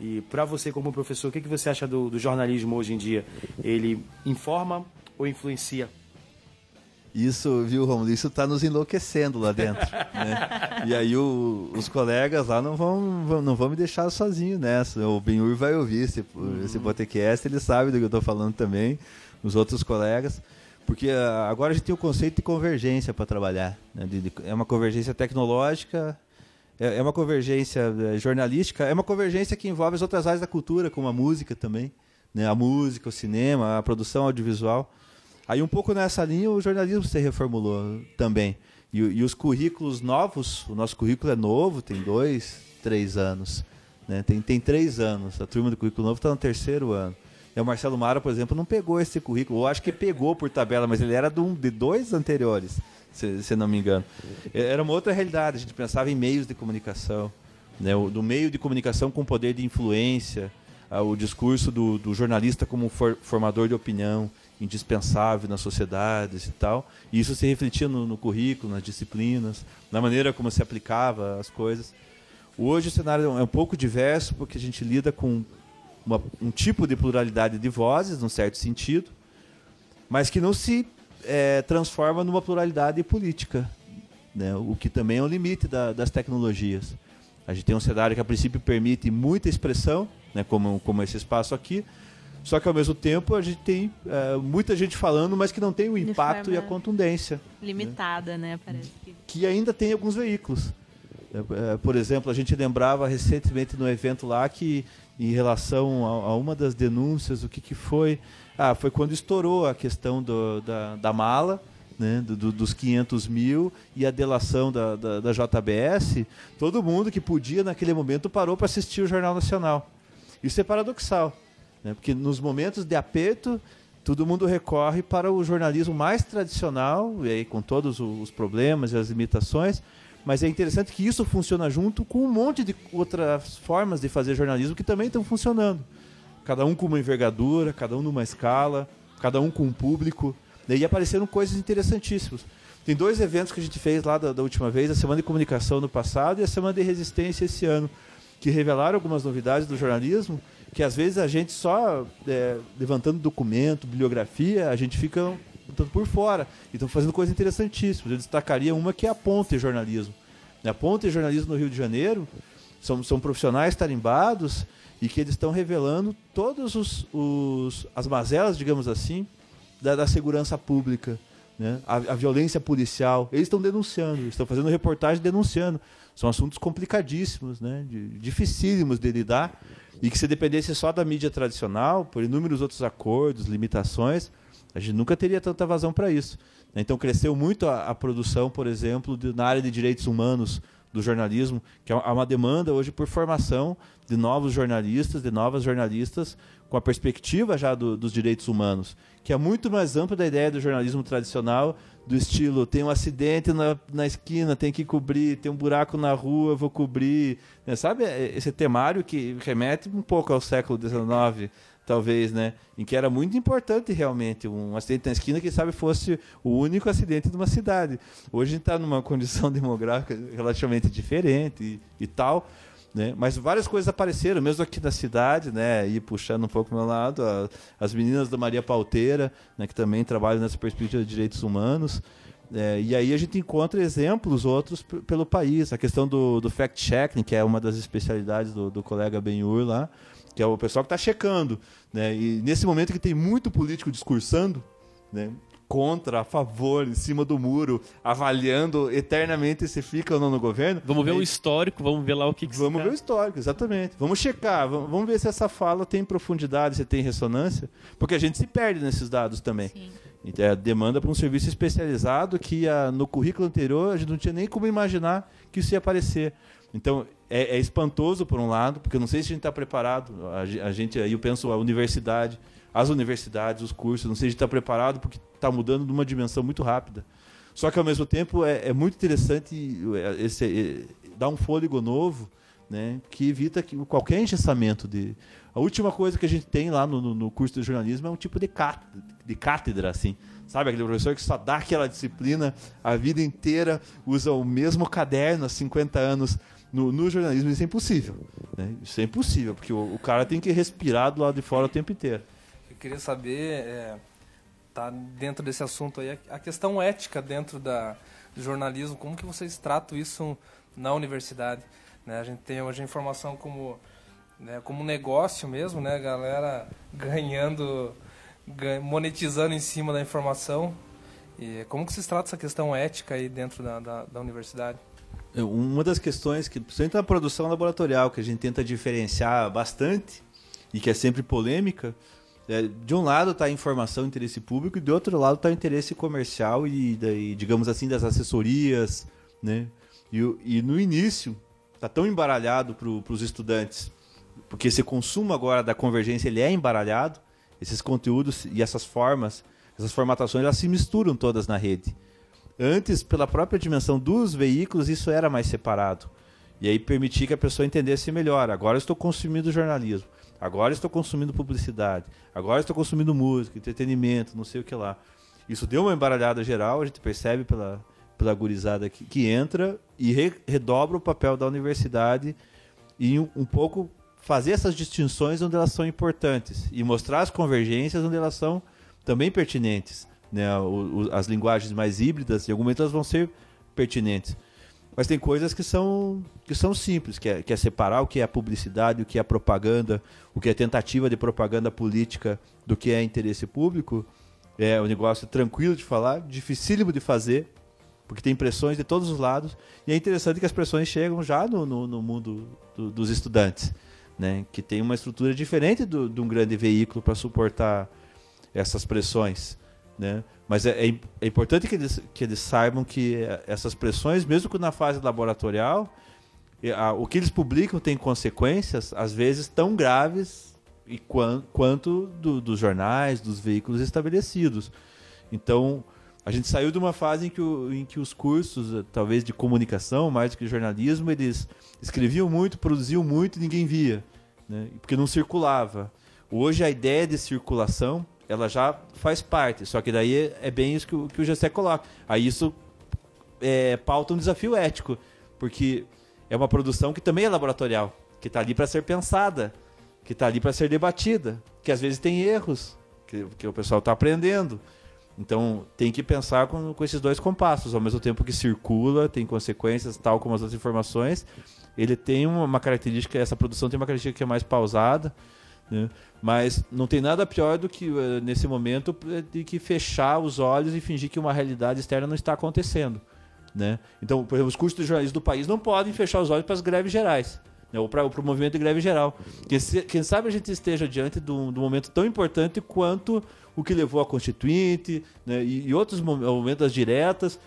E para você como professor, o que, que você acha do, do jornalismo hoje em dia? Ele informa ou influencia? Isso, viu, Romulo? Isso está nos enlouquecendo lá dentro. né? E aí o- os colegas lá não vão, não vão me deixar sozinho nessa. O Benhur vai ouvir esse, esse podcast, ele sabe do que eu estou falando também. os outros colegas, porque ah, agora a gente tem o conceito de convergência para trabalhar. né? De- de- é uma convergência tecnológica, é, é uma convergência eh, jornalística, é uma convergência que envolve as outras áreas da cultura, como a música também, né? a música, o cinema, a produção audiovisual. Aí um pouco nessa linha o jornalismo se reformulou também. E, e os currículos novos, o nosso currículo é novo, tem dois, três anos. Né? Tem, tem três anos. A turma do currículo novo está no terceiro ano. E o Marcelo Mara, por exemplo, não pegou esse currículo. Eu acho que pegou por tabela, mas ele era de, um, de dois anteriores, se, se não me engano. Era uma outra realidade. A gente pensava em meios de comunicação. Né? O, do meio de comunicação com poder de influência. o discurso do, do jornalista como for- formador de opinião, indispensável nas sociedades e tal. E isso se refletia no, no currículo, nas disciplinas, na maneira como se aplicava as coisas. Hoje o cenário é um pouco diverso porque a gente lida com uma- um tipo de pluralidade de vozes, num certo sentido, mas que não se eh, transforma numa pluralidade política, né? o que também é um limite da- das tecnologias. A gente tem um cenário que a princípio permite muita expressão, né? como, como esse espaço aqui, só que ao mesmo tempo a gente tem eh, muita gente falando, mas que não tem o impacto e a contundência Limitada, né? Parece que. que ainda tem alguns veículos. É, é, Por exemplo, a gente lembrava recentemente no evento lá que, em relação a, a uma das denúncias, o que, que foi? Ah, foi quando estourou a questão do- da, da mala, né, do- do- dos 500 mil e a delação da, da, da JBS. Todo mundo que podia, naquele momento, parou para assistir o Jornal Nacional. Isso é paradoxal, né, porque nos momentos de aperto, todo mundo recorre para o jornalismo mais tradicional, e aí com todos os problemas e as limitações, mas é interessante que isso funciona junto com um monte de outras formas de fazer jornalismo que também estão funcionando. Cada um com uma envergadura, cada um numa escala, cada um com um público. né, E apareceram coisas interessantíssimas. Tem dois eventos que a gente fez lá da, da última vez, a Semana de Comunicação no passado e a Semana de Resistência esse ano, que revelaram algumas novidades do jornalismo, que às vezes a gente só é, levantando documento, bibliografia, a gente fica um tanto por fora. E estão fazendo coisas interessantíssimas. Eu destacaria uma que é a Ponte Jornalismo. A Ponte Jornalismo no Rio de Janeiro são, são profissionais tarimbados e que eles estão revelando todas os, os- as mazelas, digamos assim, da, da segurança pública, né? a, a violência policial. Eles estão denunciando, estão fazendo reportagem denunciando. São assuntos complicadíssimos, né? de, dificílimos de lidar e que se dependesse só da mídia tradicional, por inúmeros outros acordos, limitações, a gente nunca teria tanta vazão para isso. Então cresceu muito a, a produção, por exemplo, de- na área de direitos humanos do jornalismo, que há uma demanda hoje por formação de novos jornalistas, de novas jornalistas, com a perspectiva já do- dos direitos humanos, que é muito mais ampla da ideia do jornalismo tradicional, do estilo, tem um acidente na, na esquina, tem que cobrir, tem um buraco na rua, vou cobrir. né? Sabe é, esse temário que remete um pouco ao século XIX, talvez, né? Em que era muito importante realmente um acidente na esquina que sabe fosse o único acidente de uma cidade. Hoje a gente está numa condição demográfica relativamente diferente e, e tal, né? Mas várias coisas apareceram, mesmo aqui na cidade, né? E puxando um pouco o meu lado, a- as meninas da Maria Pauteira, né? Que também trabalham nessa perspectiva de direitos humanos. É, e aí a gente encontra exemplos outros pelo país. A questão do, do fact-checking, que é uma das especialidades do, do colega Benhur lá, que é o pessoal que está checando. Né? E nesse momento que tem muito político discursando, né? Contra, a favor, em cima do muro, avaliando eternamente se fica ou não no governo. Vamos ver aí- o histórico, vamos ver lá o que, que Vamos ver o histórico, exatamente. Vamos checar, vamos vamos ver se essa fala tem profundidade, se tem ressonância, porque a gente se perde nesses dados também. Sim. Então, é a demanda para um serviço especializado que ah, no currículo anterior a gente não tinha nem como imaginar que isso ia aparecer. Então, é, é espantoso por um lado, porque eu não sei se a gente está preparado. A, a gente, aí eu penso a universidade, as universidades, os cursos, não sei se está preparado porque está mudando de uma dimensão muito rápida. Só que ao mesmo tempo é, é muito interessante é, esse, é, dar um fôlego novo, né, que evita que qualquer engessamento de. A última coisa que a gente tem lá no- no curso de jornalismo é um tipo de cátedra, de cátedra, assim. Sabe aquele professor que só dá aquela disciplina a vida inteira, usa o mesmo caderno há 50 anos. No, no jornalismo isso é impossível. né? Isso é impossível, porque o, o cara tem que respirar do lado de fora o tempo inteiro. Eu queria saber, é, tá dentro desse assunto aí, a questão ética dentro da, do jornalismo, como que vocês tratam isso na universidade? Né? A gente tem hoje a informação como, né, como negócio mesmo, né? Galera ganhando gan- monetizando em cima da informação. E como que vocês tratam essa questão ética aí dentro da, da, da universidade? É, Uma das questões que, principalmente na produção laboratorial, que a gente tenta diferenciar bastante e que é sempre polêmica, de um lado está a informação e interesse público e do outro lado está o interesse comercial e, daí, digamos assim, das assessorias, né? E, e no início está tão embaralhado para os estudantes, porque esse consumo agora da convergência ele é embaralhado, esses conteúdos e essas formas, essas formatações, elas se misturam todas na rede. Antes, pela própria dimensão dos veículos, isso era mais separado. E aí permitia que a pessoa entendesse melhor. Agora eu estou consumindo jornalismo. Agora estou consumindo publicidade. Agora estou consumindo música, entretenimento, não sei o que lá. Isso deu uma embaralhada geral, a gente percebe pela, pela gurizada que, que entra e re- redobra o papel da universidade e um, um pouco fazer essas distinções onde elas são importantes e mostrar as convergências onde elas são também pertinentes. Né? O- o- as linguagens mais híbridas, em algum momento elas vão ser pertinentes. Mas tem coisas que são, que são simples, que é, que é separar o que é publicidade, o que é propaganda, o que é tentativa de propaganda política do que é interesse público. É um negócio tranquilo de falar, dificílimo de fazer, porque tem pressões de todos os lados. E é interessante que as pressões chegam já no, no, no mundo do- dos estudantes, né? que tem uma estrutura diferente do, de um grande veículo para suportar essas pressões. Né? Mas é, é é importante que eles, que eles saibam que eh, essas pressões, mesmo que na fase laboratorial, a- o que eles publicam tem consequências, às vezes, tão graves e quan- quanto do- dos jornais, dos veículos estabelecidos. Então, a gente saiu de uma fase em que, o- em que os cursos, eh, talvez de comunicação, mais do que jornalismo, eles escreviam muito, produziam muito e ninguém via, né? porque não circulava. Hoje a ideia de circulação ela já faz parte, só que daí é, bem isso que o, que o Gessé coloca. Aí isso é, pauta um desafio ético, porque é uma produção que também é laboratorial, que está ali para ser pensada, que está ali para ser debatida, que às vezes tem erros, que, que o pessoal está aprendendo. Então tem que pensar com, com esses dois compassos, ao mesmo tempo que circula, tem consequências, tal como as outras informações. Ele tem uma, uma característica, essa produção tem uma característica que é mais pausada, né? mas não tem nada pior do que eh, nesse momento eh, de que fechar os olhos e fingir que uma realidade externa não está acontecendo. Né? Então, por exemplo, os cursos de jornalismo do país não podem fechar os olhos para as greves gerais. Né? Ou para o movimento de greve geral. Quem, se- quem sabe a gente esteja diante de um, momento tão importante quanto o que levou a Constituinte né? e, e outros mom- momentos diretas.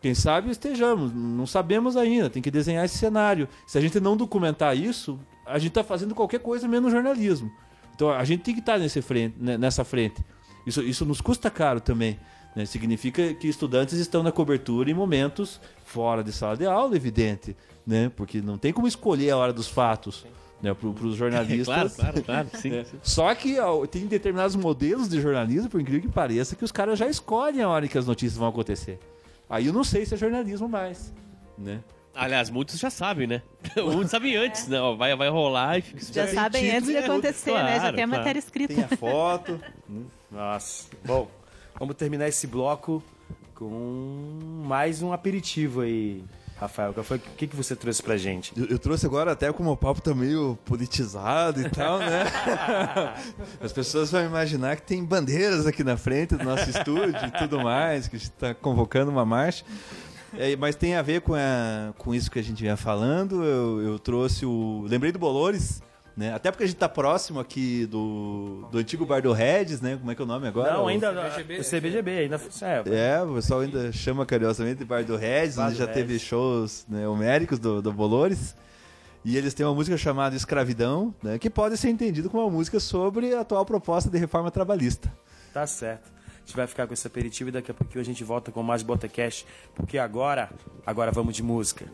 Quem sabe estejamos, não sabemos ainda, tem que desenhar esse cenário. Se a gente não documentar isso, a gente está fazendo qualquer coisa menos jornalismo. Então a gente tem que estar nesse frente, né, nessa frente. Isso, isso nos custa caro também. né? Significa que estudantes estão na cobertura em momentos fora de sala de aula, evidente. Né? Porque não tem como escolher a hora dos fatos né? para os jornalistas. claro, claro, claro. Sim, É. sim. Só que ó, tem determinados modelos de jornalismo, por incrível que pareça, que os caras já escolhem a hora que as notícias vão acontecer. Aí eu não sei se é jornalismo mais. Né? Aliás, muitos já sabem, né? Muitos sabem antes, né? Ó, Vai, vai rolar e fica Já tem sabem título antes de é acontecer, né? Já Claro, tem a claro. matéria escrita. Tem a foto. Nossa. Bom, vamos terminar esse bloco com mais um aperitivo aí, Rafael. O que, que você trouxe pra gente? Eu, eu trouxe agora até como o papo tá meio politizado e tal, né? As pessoas vão imaginar que tem bandeiras aqui na frente do nosso estúdio e tudo mais, que a gente está convocando uma marcha. É, mas tem a ver com, a- com isso que a gente vinha falando. Eu, eu trouxe o. Lembrei do Bolores, né? Até porque a gente tá próximo aqui do, do antigo bar do Regis, né? Como é que é o nome agora? Não, O- ainda. CBGB. O CBGB ainda. É, é, o pessoal ainda chama carinhosamente de Bar do Bar onde do já Regis. teve shows né, homéricos do, do Bolores. E eles têm uma música chamada Escravidão, né, que pode ser entendido como uma música sobre a atual proposta de reforma trabalhista. Tá certo. Gente vai ficar com esse aperitivo e daqui a pouquinho a gente volta com mais Botacast, porque agora, agora vamos de música.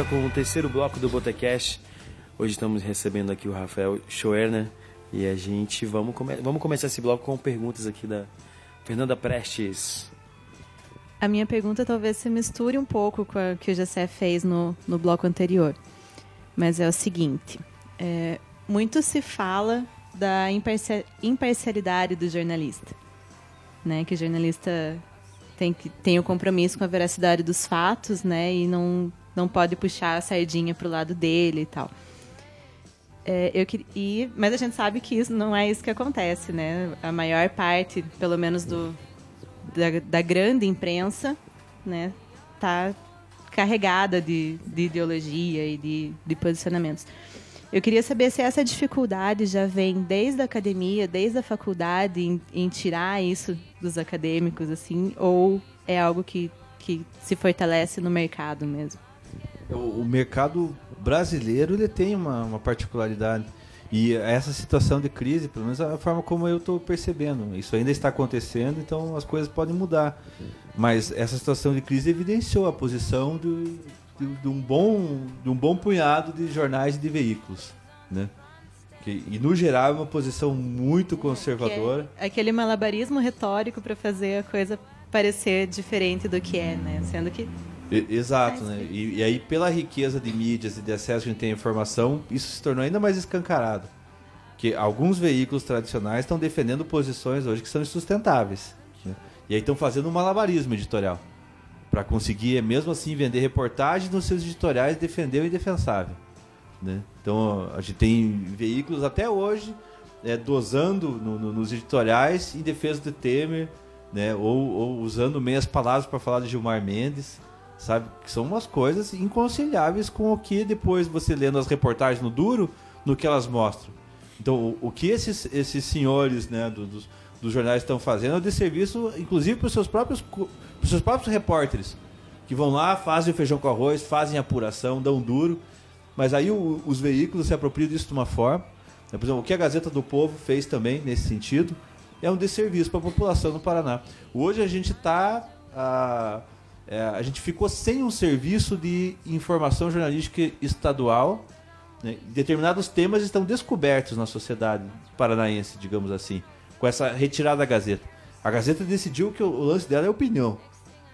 Volta com o terceiro bloco do Botecast. Hoje estamos recebendo aqui o Rafael Schoerner e a gente vamos, come vamos começar esse bloco com perguntas aqui da Fernanda Prestes. A minha pergunta talvez se misture um pouco com a que o Gessé fez no, no bloco anterior. Mas é o seguinte: é, muito se fala da imparcia- imparcialidade do jornalista. Né? Que o jornalista tem, que, tem o compromisso com a veracidade dos fatos né? e não, não pode puxar a sardinha para o lado dele e tal. É, eu e, mas a gente sabe que isso não é isso que acontece, né? A maior parte, pelo menos do, da, da grande imprensa, né, tá carregada de, de ideologia e de, de posicionamentos. Eu queria saber se essa dificuldade já vem desde a academia, desde a faculdade, em, em tirar isso dos acadêmicos, assim, ou é algo que, que se fortalece no mercado mesmo. O, o mercado brasileiro ele tem uma, uma particularidade. E essa situação de crise, pelo menos é a forma como eu estou percebendo, isso ainda está acontecendo, então as coisas podem mudar. Mas essa situação de crise evidenciou a posição do, de, de um, bom, de um bom punhado de jornais e de veículos. Né? Que, e no geral é uma posição muito conservadora. É aquele malabarismo retórico para fazer a coisa parecer diferente do que é, né? Sendo que Exato, né? E, e aí, pela riqueza de mídias e de acesso que a gente tem à informação, isso se tornou ainda mais escancarado. Que alguns veículos tradicionais estão defendendo posições hoje que são insustentáveis. né? E aí estão fazendo um malabarismo editorial. Para conseguir, mesmo assim, vender reportagens nos seus editoriais, defender o indefensável. Né? Então, a gente tem veículos até hoje é, dosando no- no- nos editoriais em defesa de Temer, né? ou, ou usando meias palavras para falar de Gilmar Mendes sabe? Que são umas coisas inconciliáveis com o que depois você lendo as reportagens no duro, no que elas mostram. Então, o, o que esses, esses senhores né, do- dos, dos jornais estão fazendo é de serviço, inclusive para os seus próprios, pros seus próprios repórteres, que vão lá, fazem o feijão com arroz, fazem apuração, dão duro, mas aí o- os veículos se apropriam disso de uma forma. né? Por exemplo, o que a Gazeta do Povo fez também nesse sentido é um desserviço para a população do Paraná. Hoje a gente está. É, a gente ficou sem um serviço de informação jornalística estadual. né? Determinados temas estão descobertos na sociedade paranaense, digamos assim, com essa retirada da Gazeta. A Gazeta decidiu que o, lance dela é opinião.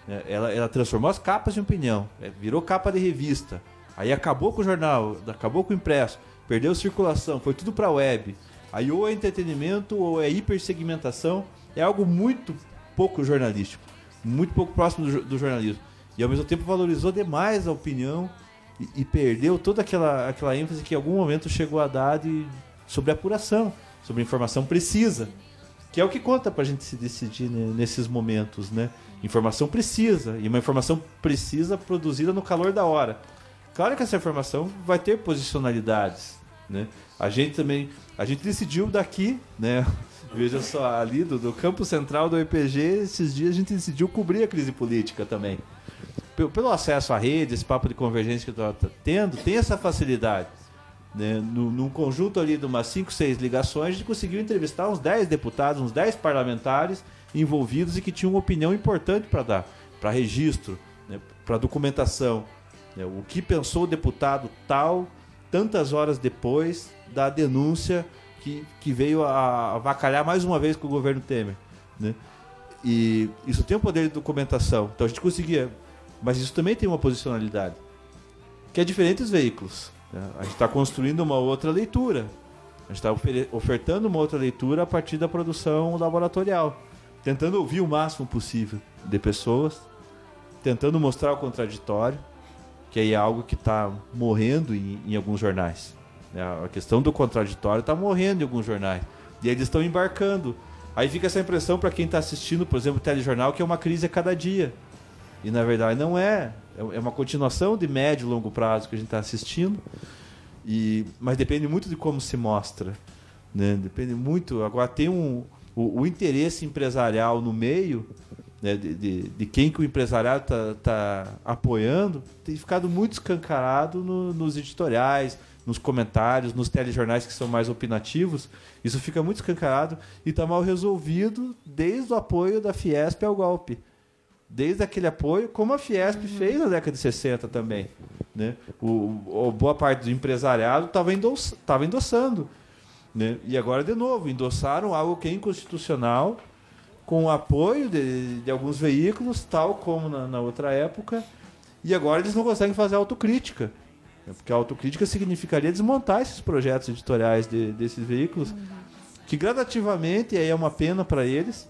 né? Ela, ela transformou as capas em opinião, é, virou capa de revista. Aí acabou com o jornal, acabou com o impresso, perdeu circulação, foi tudo para web. Aí ou é entretenimento ou é hipersegmentação. É algo muito pouco jornalístico muito pouco próximo do, do jornalismo. E ao mesmo tempo valorizou demais a opinião e, e perdeu toda aquela, aquela ênfase que em algum momento chegou a dar de, sobre apuração, sobre informação precisa. Que é o que conta pra gente se decidir né, nesses momentos, né? Informação precisa. E uma informação precisa produzida no calor da hora. Claro que essa informação vai ter posicionalidades, né? A gente também, a gente decidiu daqui, né? Veja só, ali do, do campo central do EPG, esses dias a gente decidiu cobrir a crise política também. Pelo, pelo acesso à rede, esse papo de convergência que eu estou tendo, tem essa facilidade. Né? No, num conjunto ali de umas 5, 6 ligações, a gente conseguiu entrevistar uns 10 deputados, uns 10 parlamentares envolvidos e que tinham uma opinião importante para dar, para registro, né? para documentação. né? O que pensou o deputado tal, tantas horas depois da denúncia que, que veio a avacalhar mais uma vez com o governo Temer. Né? E isso tem um poder de documentação. Então a gente conseguia. Mas isso também tem uma posicionalidade. Que é diferente dos veículos. né? A gente está construindo uma outra leitura. A gente está ofertando uma outra leitura a partir da produção laboratorial. Tentando ouvir o máximo possível de pessoas. Tentando mostrar o contraditório. Que aí é algo que está morrendo em, em alguns jornais. Né? A questão do contraditório está morrendo em alguns jornais. E eles estão embarcando. Aí fica essa impressão para quem está assistindo, por exemplo, o telejornal, que é uma crise a cada dia. E na verdade não é. É uma continuação de médio e longo prazo que a gente está assistindo. E, mas depende muito de como se mostra. Né? Depende muito. Agora tem um, o, o interesse empresarial no meio, né? de, de, de quem que o empresariado está tá apoiando, tem ficado muito escancarado no- nos editoriais, nos comentários, nos telejornais que são mais opinativos. Isso fica muito escancarado e está mal resolvido desde o apoio da Fiesp ao golpe desde aquele apoio, como a Fiesp fez na década de 60 também. Né? O, o- boa parte do empresariado estava endoss, tava endossando. Né? E agora, de novo, endossaram algo que é inconstitucional, com o apoio de, de alguns veículos, tal como na, na outra época, e agora eles não conseguem fazer autocrítica. Né? Porque a autocrítica significaria desmontar esses projetos editoriais de- desses veículos, que gradativamente, aí é uma pena para eles,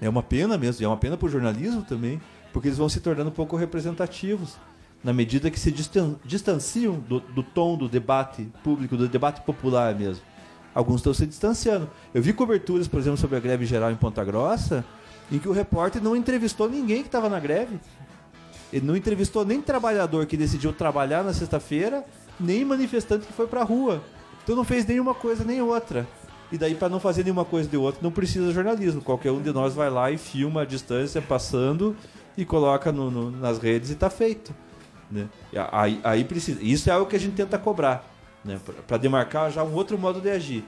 é uma pena mesmo, e é uma pena para o jornalismo também, porque eles vão se tornando um pouco representativos, na medida que se distan- distanciam do, do tom do debate público, do debate popular mesmo. Alguns estão se distanciando. Eu vi coberturas, por exemplo, sobre a greve geral em Ponta Grossa, em que o repórter não entrevistou ninguém que estava na greve. Ele não entrevistou nem trabalhador que decidiu trabalhar na sexta-feira, nem manifestante que foi pra rua. Então não fez nenhuma coisa nem outra. E daí, para não fazer nenhuma coisa de outra, não precisa jornalismo. Qualquer um de nós vai lá e filma a distância passando e coloca no- no- nas redes e tá feito. Né? Aí, aí precisa. Isso é algo que a gente tenta cobrar. Né? Para demarcar já um outro modo de agir.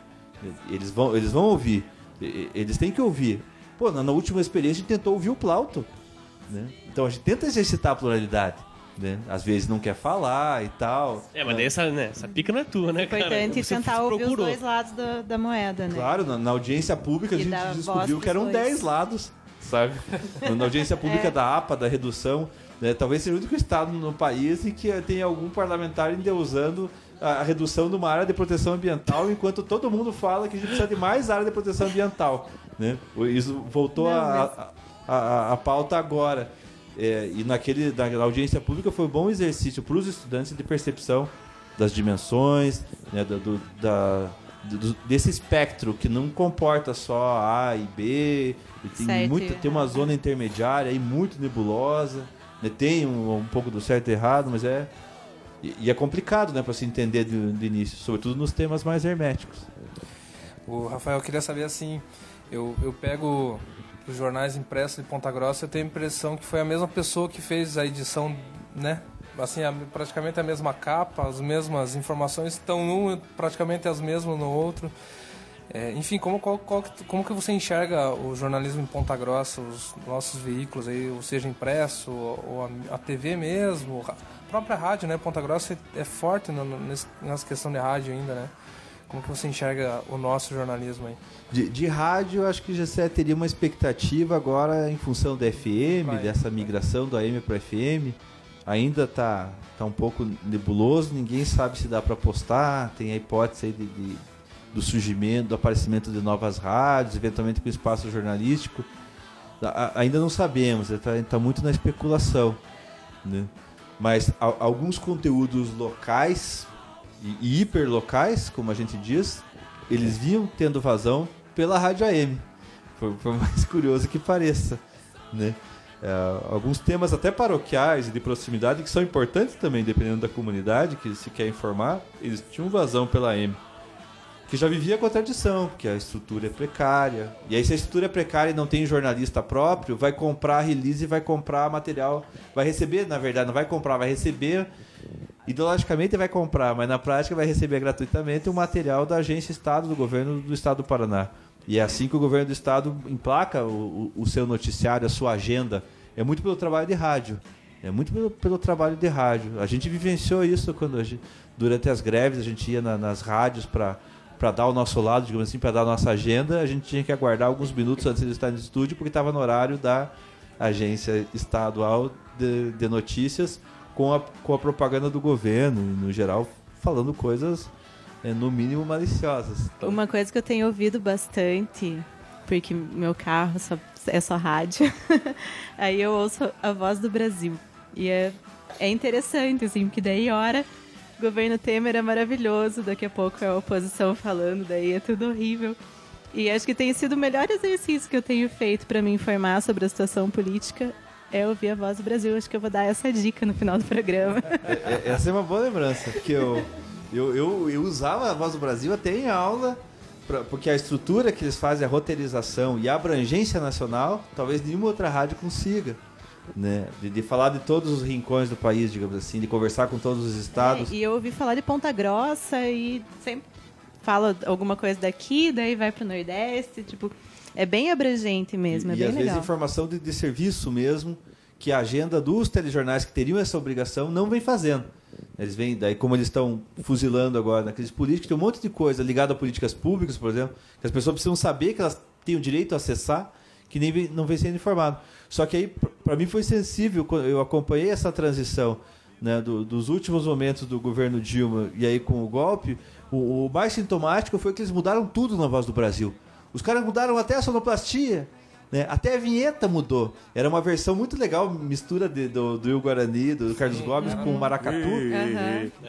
Eles vão, eles vão ouvir. Eles têm que ouvir. Pô, na, na última experiência a gente tentou ouvir o Plauto. Né? Então a gente tenta exercitar a pluralidade. Né? Às vezes não quer falar e tal. É, mas daí essa, né, essa pica não é tua, né, cara? Importante Você tentar ouvir procurou. os dois lados da, da moeda, né? Claro, na, na audiência pública a E gente dar voz descobriu que eram dois. 10 lados, sabe? na audiência pública É. da APA, da redução, né? talvez seja o único estado no país em que tem algum parlamentar endeusando a, a redução de uma área de proteção ambiental, enquanto todo mundo fala que a gente precisa de mais área de proteção ambiental. Né? Isso voltou Não, a, a, a, a pauta agora. É, e naquele, na, na audiência pública foi um bom exercício para os estudantes de percepção das dimensões, né, do, do- da, do- desse espectro que não comporta só A e B, e tem, Certo e muita, tem uma zona intermediária aí muito nebulosa, né, tem um, um pouco do certo e errado, mas é. E, e é complicado né, para se entender do, do início, sobretudo nos temas mais herméticos. O Rafael, eu queria saber assim, eu, eu pego os jornais impressos de Ponta Grossa, eu tenho a impressão que foi a mesma pessoa que fez a edição, né? Assim, a- praticamente a mesma capa, as mesmas informações estão num, praticamente as mesmas no outro. É, enfim, como, qual- qual como que você enxerga o jornalismo em Ponta Grossa, os nossos veículos aí, ou seja, impresso, ou a, a TV mesmo, a própria rádio, né? Ponta Grossa é, é forte no, nesse- nessa questão de rádio ainda, né? Como que você enxerga o nosso jornalismo aí? De, de rádio, acho que já teria uma expectativa agora em função da FM, Vai, dessa vai. migração do AM para FM. Ainda tá, tá um pouco nebuloso, ninguém sabe se dá para postar. Tem a hipótese aí de, de- do surgimento, do aparecimento de novas rádios, eventualmente com espaço jornalístico. A- a- ainda não sabemos, está tá muito na especulação. Né? Mas a- alguns conteúdos locais e, e hiperlocais, como a gente diz, eles vinham tendo vazão pela rádio AM. Por, por mais curioso que pareça. Né? É, alguns temas até paroquiais e de proximidade que são importantes também, dependendo da comunidade que se quer informar, eles tinham vazão pela AM. Que já vivia a contradição, porque a estrutura é precária. E aí, se a estrutura é precária e não tem jornalista próprio, vai comprar release e vai comprar material. Vai receber, na verdade, não vai comprar, vai receber. Ideologicamente vai comprar, mas na prática vai receber gratuitamente o material da agência Estado do governo do Estado do Paraná. E é assim que o governo do Estado emplaca o, o- seu noticiário, a sua agenda. É muito pelo trabalho de rádio. É muito pelo, pelo trabalho de rádio. A gente vivenciou isso quando gente- durante as greves a gente ia na- nas rádios para para dar o nosso lado, digamos assim, para dar a nossa agenda, a gente tinha que aguardar alguns minutos antes de estar no estúdio, porque estava no horário da agência estadual de, de notícias com a, com a propaganda do governo, no geral, falando coisas, eh, no mínimo, maliciosas. Então, Uma coisa que eu tenho ouvido bastante, porque meu carro só- é só rádio, aí eu ouço a voz do Brasil. E é, é interessante, assim, porque daí, hora, o governo Temer é maravilhoso, daqui a pouco é a oposição falando, daí é tudo horrível. E acho que tem sido o melhor exercício que eu tenho feito para me informar sobre a situação política é ouvir a voz do Brasil. Acho que eu vou dar essa dica no final do programa. É- essa é uma boa lembrança, porque eu, eu, eu, eu usava a Voz do Brasil até em aula, porque a estrutura que eles fazem, a roteirização e a abrangência nacional, talvez nenhuma outra rádio consiga. Né? De, de falar de todos os rincões do país, digamos assim, de conversar com todos os estados. É, e eu ouvi falar de Ponta Grossa e sempre fala alguma coisa daqui, daí vai pro Nordeste, tipo, é bem abrangente mesmo, é e bem às legal. vezes informação de, de serviço mesmo, que a agenda dos telejornais que teriam essa obrigação não vem fazendo. Eles vêm, daí como eles estão fuzilando agora na crise política, tem um monte de coisa ligada a políticas públicas, por exemplo, que as pessoas precisam saber que elas têm o direito a acessar, que nem vem- não vem sendo informado. Só que aí, para mim, foi sensível, quando eu acompanhei essa transição né, do- dos últimos momentos do governo Dilma e aí com o golpe, o, o mais sintomático foi que eles mudaram tudo na Voz do Brasil. Os caras mudaram até a sonoplastia. Né? Até a vinheta mudou. Era uma versão muito legal, mistura de- do, do Will Guarani, do Carlos Gomes com o Maracatu.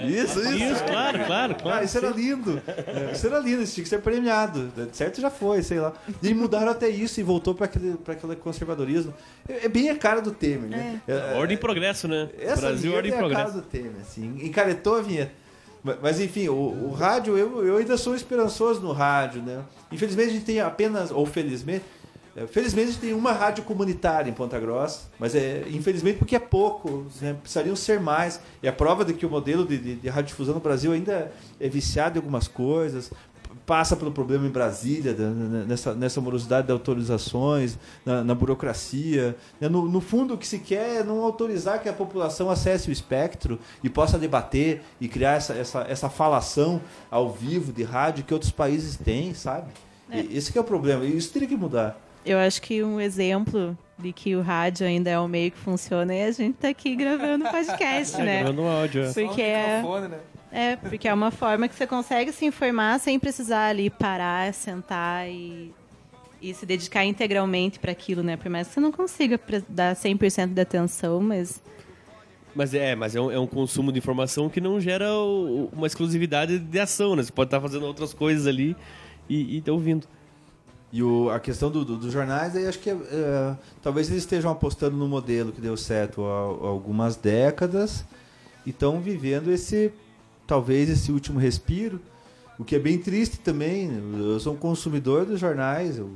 Isso, isso. Isso, claro, claro, Ah, claro. isso era lindo. É, Isso era lindo, isso tinha que ser premiado. Certo já foi, sei lá. E mudaram até isso e voltou para aquele, pra aquele conservadorismo. É, é bem a cara do Temer, né? É, Ordem e progresso, né? essa Brasil, ordem e é a cara progresso. do Temer, assim. Encaretou a vinheta. Ma- Mas enfim, o, o rádio, eu, eu ainda sou esperançoso no rádio, né? Infelizmente a gente tem apenas, ou felizmente, é, felizmente a gente tem uma rádio comunitária em Ponta Grossa, mas é infelizmente porque é pouco, né? precisariam ser mais. E a prova de que o modelo de, de, de radiodifusão no Brasil ainda é viciado em algumas coisas, passa pelo problema em Brasília, da- na- nessa, nessa morosidade de autorizações, na, na burocracia. né? No, no fundo, o que se quer é não autorizar que a população acesse o espectro e possa debater e criar essa, essa, essa falação ao vivo de rádio que outros países têm, sabe? E- Esse que é o problema. E isso teria que mudar. Eu acho que um exemplo de que o rádio ainda é o meio que funciona é a gente tá aqui gravando podcast, É, né? gravando áudio. é. Só o Porque é, microfone, né? É, porque é uma forma que você consegue se informar sem precisar ali parar, sentar e, e se dedicar integralmente para aquilo, né? Por mais que você não consiga dar 100% de atenção, mas Mas é, mas é um, é um consumo de informação que não gera o- uma exclusividade de ação, né? Você pode estar fazendo outras coisas ali e, e tá ouvindo. E o, a questão do- do- dos jornais, aí acho que é, é, talvez eles estejam apostando no modelo que deu certo há, há algumas décadas e estão vivendo esse, talvez, esse último respiro, o que é bem triste também. Eu sou um consumidor dos jornais, eu,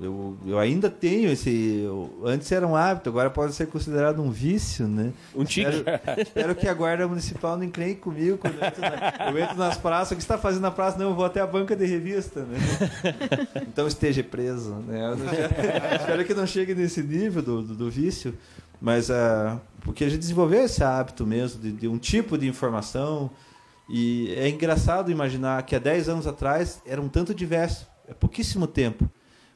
eu, eu ainda tenho esse. eu- antes era um hábito, agora pode ser considerado um vício, né? Um tique. Espero, espero que a Guarda Municipal não encrenque comigo quando eu entro, na- eu entro nas praças. O que você está fazendo na praça? Não, eu vou até a banca de revista. Né? Então esteja preso. Né? Não- espero que não chegue nesse nível do, do, do vício. Mas ah, porque a gente desenvolveu esse hábito mesmo de, de um tipo de informação. E é engraçado imaginar que há 10 anos atrás era um tanto diverso. É pouquíssimo tempo.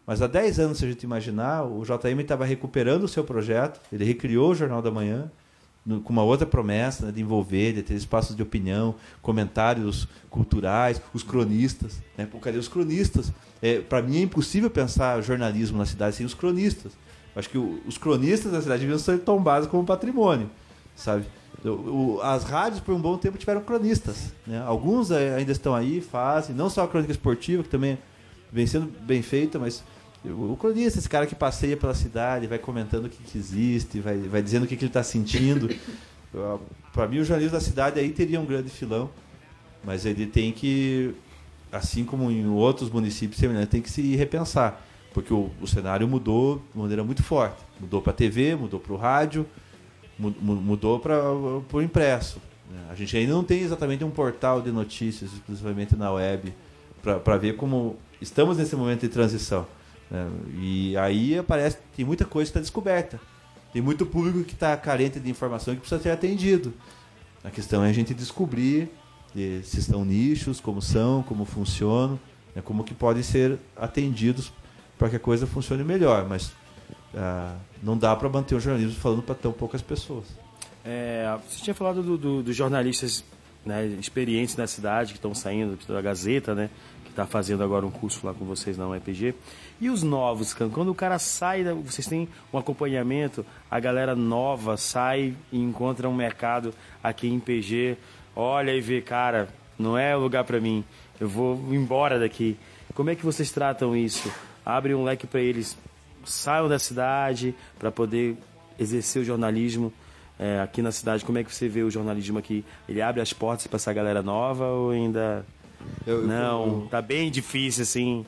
Mas há 10 anos, se a gente imaginar, o JM estava recuperando o seu projeto, ele recriou o Jornal da Manhã, no- com uma outra promessa né, de envolver, de ter espaços de opinião, comentários culturais, os cronistas. Né? Pô, cadê os cronistas? É, Para mim é impossível pensar jornalismo na cidade sem os cronistas. Acho que o- os cronistas da cidade deviam ser tombados como patrimônio, sabe? O- o- as rádios por um bom tempo tiveram cronistas, né? Alguns ainda estão aí, fazem, não só a crônica esportiva, que também vem sendo bem feita, mas o, o cronista, esse cara que passeia pela cidade, vai comentando o que, que existe, vai, vai dizendo o que, que ele está sentindo. Para mim, o jornalismo da cidade aí teria um grande filão, mas ele tem que, assim como em outros municípios semelhantes, tem que se repensar, porque o, o cenário mudou de maneira muito forte. Mudou para a TV, mudou para o rádio, mudou para o impresso. A gente ainda não tem exatamente um portal de notícias exclusivamente na web para ver como estamos nesse momento de transição. né? E aí aparece tem muita coisa que está descoberta. Tem muito público que está carente de informação que precisa ser atendido. A questão é a gente descobrir se são nichos, como são, como funcionam, né, como que podem ser atendidos para que a coisa funcione melhor. Mas ah, não dá para manter o jornalismo falando para tão poucas pessoas. É, você tinha falado do- do- dos jornalistas né, experientes na cidade que estão saindo da Gazeta, né? Que está fazendo agora um curso lá com vocês na UEPG. E os novos, quando o cara sai, vocês têm um acompanhamento, a galera nova sai e encontra um mercado aqui em PG, olha e vê, cara, não é lugar para mim, eu vou embora daqui. Como é que vocês tratam isso? Abrem um leque para eles, saiam da cidade para poder exercer o jornalismo é, aqui na cidade. Como é que você vê o jornalismo aqui? Ele abre as portas para essa galera nova ou ainda Eu- eu- não? Tá bem difícil assim.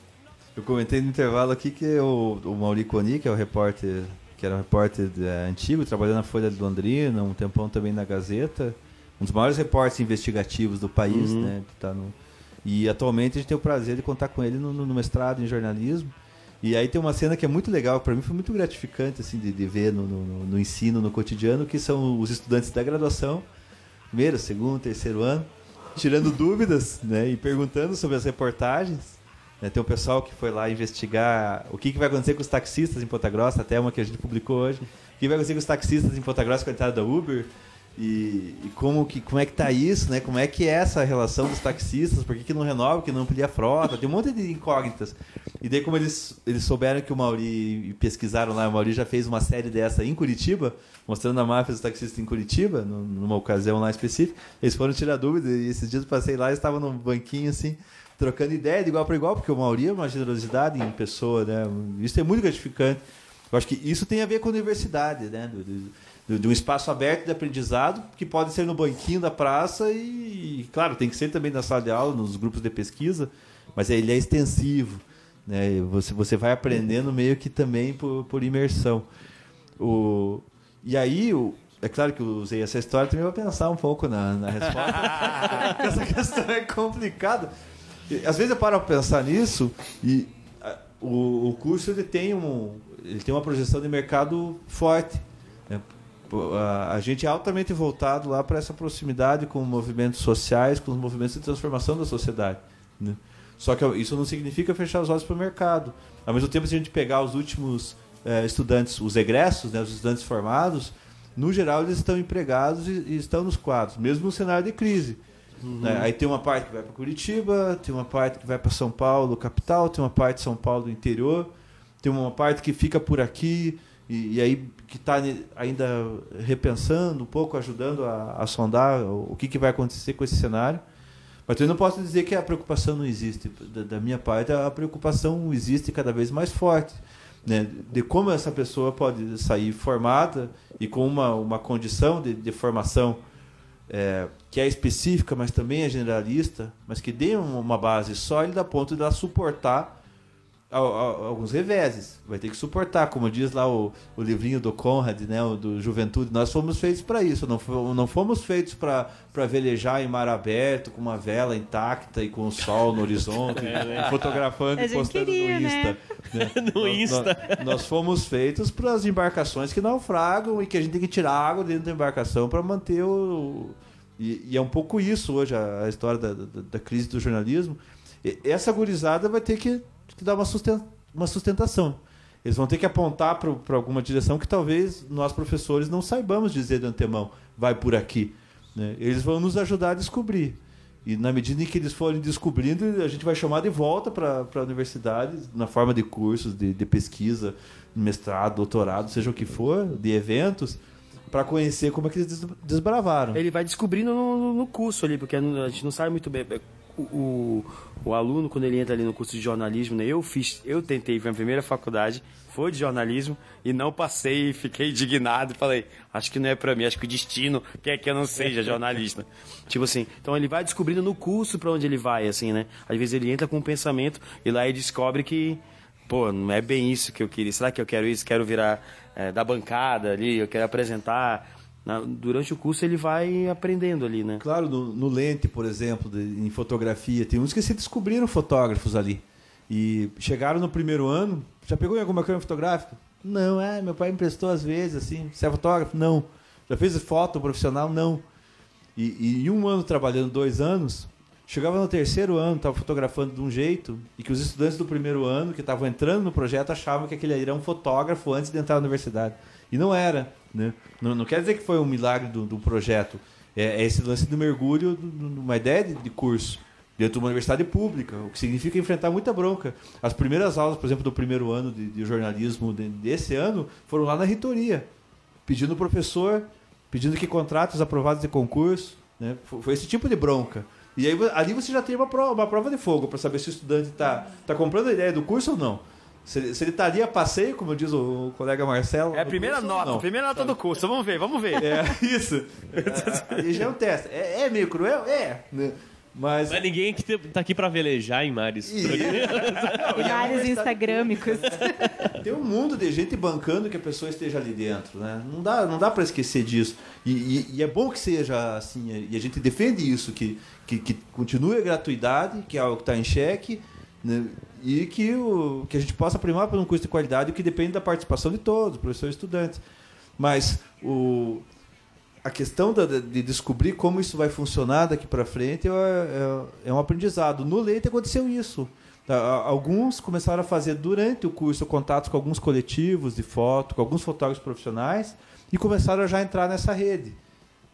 Eu comentei no intervalo aqui que o, o Mauri Coni, que é o repórter, que era um repórter é, antigo, trabalhou na Folha de Londrina, um tempão também na Gazeta, um dos maiores repórteres investigativos do país, né? que Tá no, e atualmente a gente tem o prazer de contar com ele no- no mestrado em jornalismo. E aí tem uma cena que é muito legal, para mim foi muito gratificante assim de, de ver no, no, no ensino, no cotidiano, que são os estudantes da graduação, primeiro, segundo, terceiro ano, tirando dúvidas né, e perguntando sobre as reportagens. né. Tem um pessoal que foi lá investigar o que, que vai acontecer com os taxistas em Ponta Grossa, até uma que a gente publicou hoje. O que vai acontecer com os taxistas em Ponta Grossa com a entrada da Uber. E, e como, que, como é que tá isso, né? Como é que é essa relação dos taxistas? Por que, que não renova, que não amplia a frota? Tem um monte de incógnitas. E daí, como eles, eles souberam que o Mauri, e pesquisaram lá, o Mauri já fez uma série dessa em Curitiba, mostrando a máfia dos taxistas em Curitiba, num- numa ocasião lá específica, eles foram tirar dúvida e esses dias eu passei lá e estavam num banquinho assim, trocando ideia de igual para igual, porque o Mauri é uma generosidade em pessoa, né? Isso é muito gratificante. Eu acho que isso tem a ver com a universidade, né? De um espaço aberto de aprendizado que pode ser no banquinho da praça e, claro, tem que ser também na sala de aula, nos grupos de pesquisa, mas ele é extensivo, né? Você, você vai aprendendo meio que também por, por imersão. O, e aí, o, é claro que eu usei essa história também para pensar um pouco na, na resposta. Essa questão é complicada. Às vezes eu paro para pensar nisso e a- o, o curso ele tem, um, ele tem uma projeção de mercado forte. né? A, gente é altamente voltado lá para essa proximidade com movimentos sociais, com os movimentos de transformação da sociedade. né? Só que isso não significa fechar os olhos para o mercado. Ao mesmo tempo, se a gente pegar os últimos eh, estudantes, os egressos, né, os estudantes formados, no geral eles estão empregados e, e estão nos quadros, mesmo no cenário de crise. né? Aí tem uma parte que vai para Curitiba, tem uma parte que vai para São Paulo, capital, tem uma parte de São Paulo do interior, tem uma parte que fica por aqui e, e aí que está ainda repensando um pouco, ajudando a, a sondar o, que, que vai acontecer com esse cenário. Mas eu não posso dizer que a preocupação não existe. Da, da minha parte, a preocupação existe cada vez mais forte. Né? De como essa pessoa pode sair formada e com uma, uma condição de, de formação é, que é específica, mas também é generalista, mas que dê um- uma base sólida a ponto de ela suportar alguns reveses. Vai ter que suportar, como diz lá o, o livrinho do Conrad, né, o do Juventude. Nós fomos feitos para isso, não, não fomos feitos para velejar em mar aberto, com uma vela intacta e com o sol no horizonte, fotografando A e gente postando queria, no né? Insta. né? No Nós- Insta. Nós, nós fomos feitos para as embarcações que naufragam e que a gente tem que tirar água dentro da embarcação para manter o. E, e é um pouco isso hoje, a, a história da, da, da crise do jornalismo. E essa gurizada vai ter que, que dar uma, susten- uma sustentação. Eles vão ter que apontar para alguma direção que talvez nós, professores, não saibamos dizer de antemão, vai por aqui. né? Eles vão nos ajudar a descobrir. E na medida em que eles forem descobrindo, a gente vai chamar de volta para a universidade, na forma de cursos, de, de pesquisa, mestrado, doutorado, seja o que for, de eventos, para conhecer como é que eles des- desbravaram. Ele vai descobrindo no, no curso ali, porque a gente não sabe muito bem. O, o, aluno, quando ele entra ali no curso de jornalismo, né, eu fiz, eu tentei, foi a primeira faculdade, foi de jornalismo, e não passei, fiquei indignado, falei, acho que não é pra mim, acho que o destino quer que eu não seja jornalista. tipo assim, então ele vai descobrindo no curso pra onde ele vai, assim, né? Às vezes ele entra com um pensamento e lá ele descobre que pô, não é bem isso que eu queria. Será que eu quero isso? Quero virar é, da bancada ali, eu quero apresentar. Na- durante o curso ele vai aprendendo ali, né? Claro, no, no lente, por exemplo, de- em fotografia, tem uns que se descobriram fotógrafos ali. E chegaram no primeiro ano, já pegou em alguma câmera fotográfica? Não, é, meu pai emprestou às vezes, assim. Você é fotógrafo? Não. Já fez foto profissional? Não. E, e um ano trabalhando, dois anos, chegava no terceiro ano, estava fotografando de um jeito, e que os estudantes do primeiro ano, que estavam entrando no projeto, achavam que aquele era um fotógrafo antes de entrar na universidade. E não era. Né? Não, não quer dizer que foi um milagre do, do projeto. É, é esse lance do mergulho, do- do- de uma ideia de, de curso dentro de uma universidade pública, o que significa enfrentar muita bronca. As primeiras aulas, por exemplo, do primeiro ano de, de jornalismo de- desse ano foram lá na reitoria, pedindo o professor, pedindo que contratos aprovados de concurso. Né? Foi, foi esse tipo de bronca. E aí ali você já tem uma prova, uma prova de fogo para saber se o estudante está tá comprando a ideia do curso ou não. Se, ele- se ele está ali a passeio, como diz o, colega Marcelo. É a no primeira curso nota, a primeira nota do curso. Vamos ver, vamos ver. É, isso. E já é um teste. É, é meio cruel? É. né? Mas. Mas ninguém que tá aqui pra velejar em mares. Vários instagramicos. Tem um mundo de gente bancando que a pessoa esteja ali dentro, né? Não dá, não dá para esquecer disso. E, e- e é bom que seja assim, e a gente defende isso, que, que, que continue a gratuidade, que é algo que está em xeque, né? E que, o, que a gente possa primar por um curso de qualidade, que depende da participação de todos, professores e estudantes. Mas o, a questão da- de descobrir como isso vai funcionar daqui para frente é, é- é um aprendizado. No Leite aconteceu isso. Alguns começaram a fazer durante o curso contatos com alguns coletivos de foto, com alguns fotógrafos profissionais e começaram a já entrar nessa rede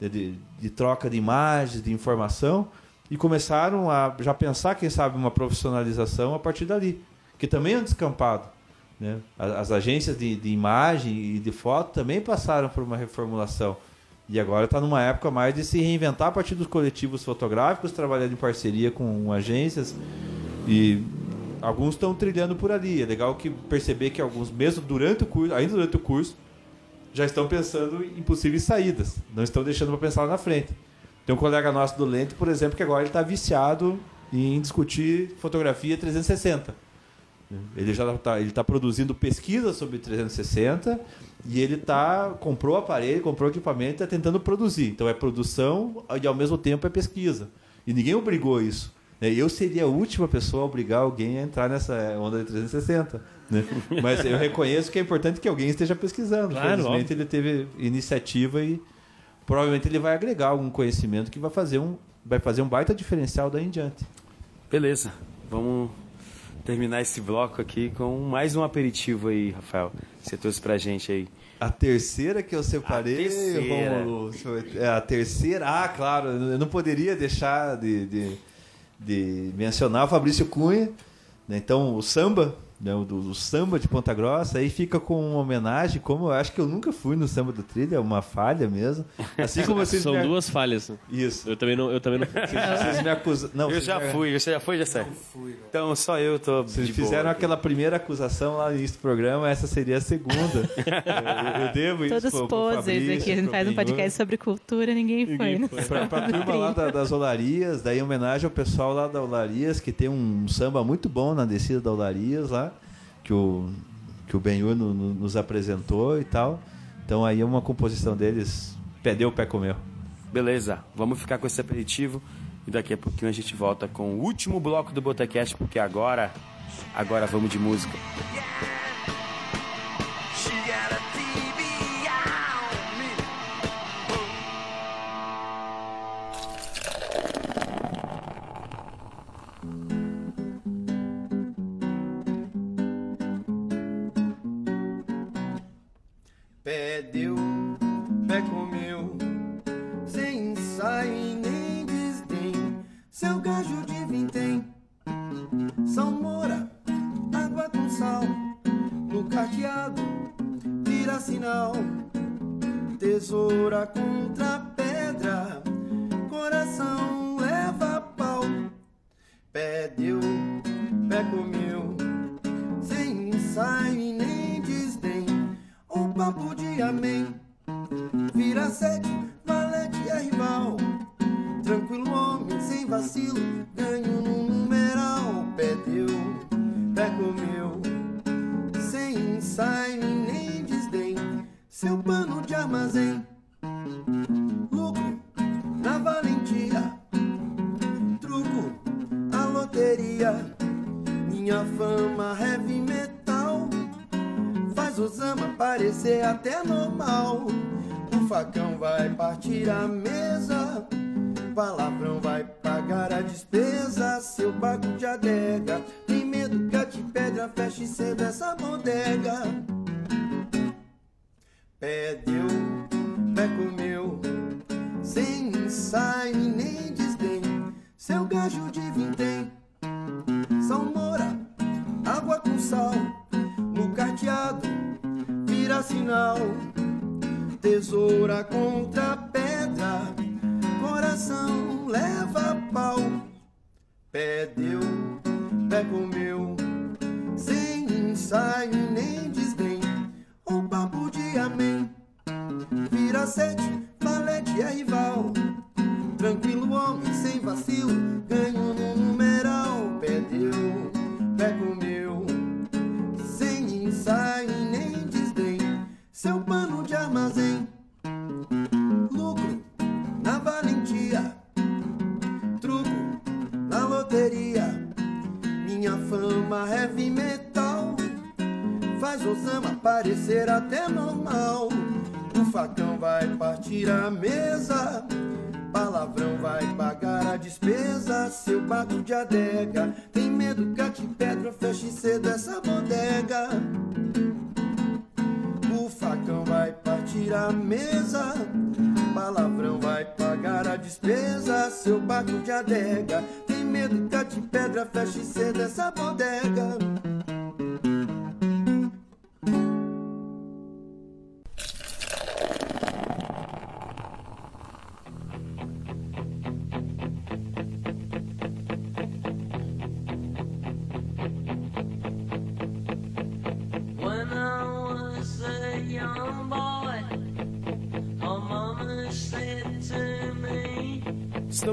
de, de- de troca de imagens, de informação e começaram a já pensar, quem sabe, uma profissionalização a partir dali, que também é um descampado. Né? A- As agências de, de imagem e de foto também passaram por uma reformulação. E agora está numa época mais de se reinventar a partir dos coletivos fotográficos, trabalhando em parceria com agências. E alguns estão trilhando por ali. É legal que perceber que alguns, mesmo durante o curso, ainda durante o curso, já estão pensando em possíveis saídas. Não estão deixando para pensar lá na frente. Tem um colega nosso do Lente, por exemplo, que agora ele está viciado em discutir fotografia 360. Ele já está ele tá produzindo pesquisa sobre 360 e ele tá comprou aparelho, comprou equipamento, está tentando produzir. Então é produção e ao mesmo tempo é pesquisa. E ninguém obrigou isso. né? Eu seria a última pessoa a obrigar alguém a entrar nessa onda de 360. né? Mas eu reconheço que é importante que alguém esteja pesquisando. Claro, Felizmente óbvio. ele teve iniciativa e provavelmente ele vai agregar algum conhecimento que vai fazer um, vai fazer um baita diferencial daí em diante. Beleza, vamos terminar esse bloco aqui com mais um aperitivo aí, Rafael. Você trouxe pra gente aí. A terceira que eu separei, A terceira. Ver. é a terceira, ah, claro, eu não poderia deixar de, de, de mencionar o Fabrício Cunha, né? então o samba, do, do samba de Ponta Grossa, aí fica com uma homenagem, como eu acho que eu nunca fui no samba do trilha, é uma falha mesmo, assim como vocês São me, duas falhas. né? Isso, Eu também não. Eu também não... vocês me acusam, não, Eu vocês já me- fui, você já foi, já sei. Então só eu tô Vocês de fizeram boa. aquela primeira acusação lá no início do programa, essa seria a segunda. eu, eu devo isso Todos pro- pro poses Fabrício, aqui. A gente faz um podcast sobre cultura, ninguém, foi. né? Pra, pra turma lá da- das Olarias, daí em homenagem ao pessoal lá da Olarias, que tem um samba muito bom na descida da Olarias lá, que o, que o Benhur no- no- nos apresentou e tal. Então aí é uma composição deles, perdeu o pé comeu. Beleza, vamos ficar com esse aperitivo e daqui a pouquinho a gente volta com o último bloco do Botecast, porque agora, agora vamos de música. She Pé deu, pé comeu, Seu bato de adega tem medo que ate pedra feche cedo essa bodega.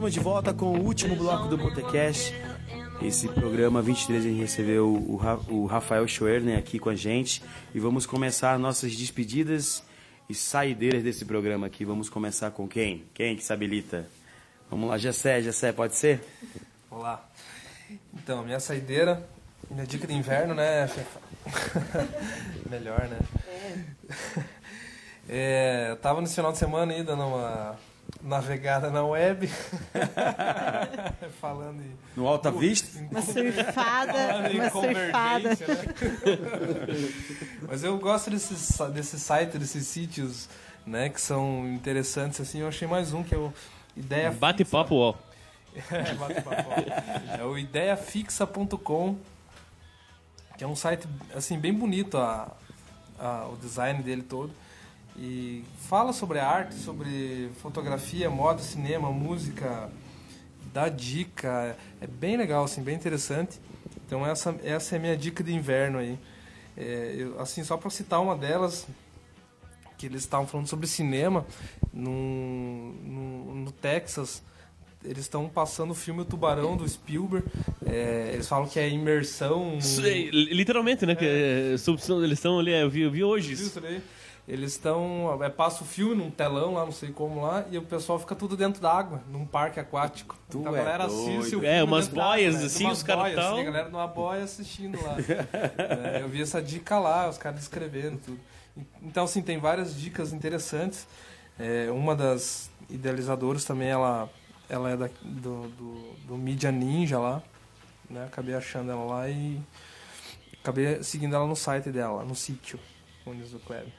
Estamos de volta com o último bloco do Botecast. Esse programa 23 a gente recebeu o, Ra- o Rafael Schwerner aqui com a gente e vamos começar nossas despedidas e saideiras desse programa aqui. Vamos começar com quem? Quem que se habilita? Vamos lá, Gessé, Gessé, pode ser? Olá. Então, minha saideira, minha dica de inverno, né, Fefa? Melhor, né? É, eu tava nesse final de semana aí dando uma navegada na web. Falando em. No Alta Vista? Uma surfada, Falando em uma surfada. né? Mas eu gosto desses, desses sites, desses sítios, né, que são interessantes, assim. Eu achei mais um que é o Ideia Bate-papo, ó. é, bate papo. É o ideiafixa.com, que é um site assim bem bonito a, a- o design dele todo. E fala sobre arte, sobre fotografia, moda, cinema, música, dá dica. É bem legal, assim, bem interessante. Então essa, essa é a minha dica de inverno aí. É, eu, assim, só para citar uma delas, que eles estavam falando sobre cinema no, no, no Texas. Eles estão passando o filme O Tubarão do Spielberg. É, eles falam que é imersão. Literalmente, né? Que é, sob- eles estão ali, eu vi, eu vi hoje isso. isso? Eles estão. É, passa o filme num telão lá, não sei como lá, e o pessoal fica tudo dentro d'água, num parque aquático. Tu então a é galera assiste doido. o filme. É, umas boias, né? assim, Umas os caras boias, tão- assim, A galera numa boia assistindo lá. É, eu vi essa dica lá, os caras escrevendo tudo. Então, assim, tem várias dicas interessantes. É, uma das idealizadoras também, ela, ela é da, do, do, do Media Ninja lá. Né? Acabei achando ela lá e acabei seguindo ela no site dela, no sítio, diz o Kleber.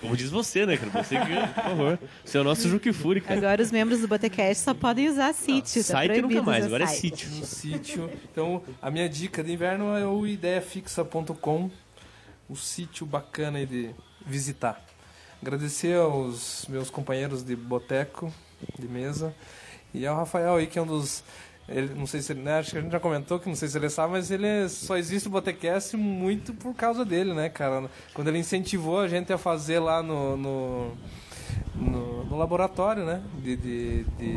Como diz você, né, cara? Você que, por favor. Você é o nosso Juque Furi, cara. Agora os membros do Botecast só podem usar sítio. tá Site nunca mais, agora é site. sítio. no sítio. Então, a minha dica de inverno é o ideiafixa.com, o sítio bacana aí de visitar. Agradecer aos meus companheiros de boteco, de mesa, e ao Rafael aí, que é um dos. Ele, não sei se ele, né, acho que a gente já comentou que não sei se ele sabe, mas ele só existe o Botecast muito por causa dele, né, cara? Quando ele incentivou a gente a fazer lá no, no, no, no laboratório, né? De, de, de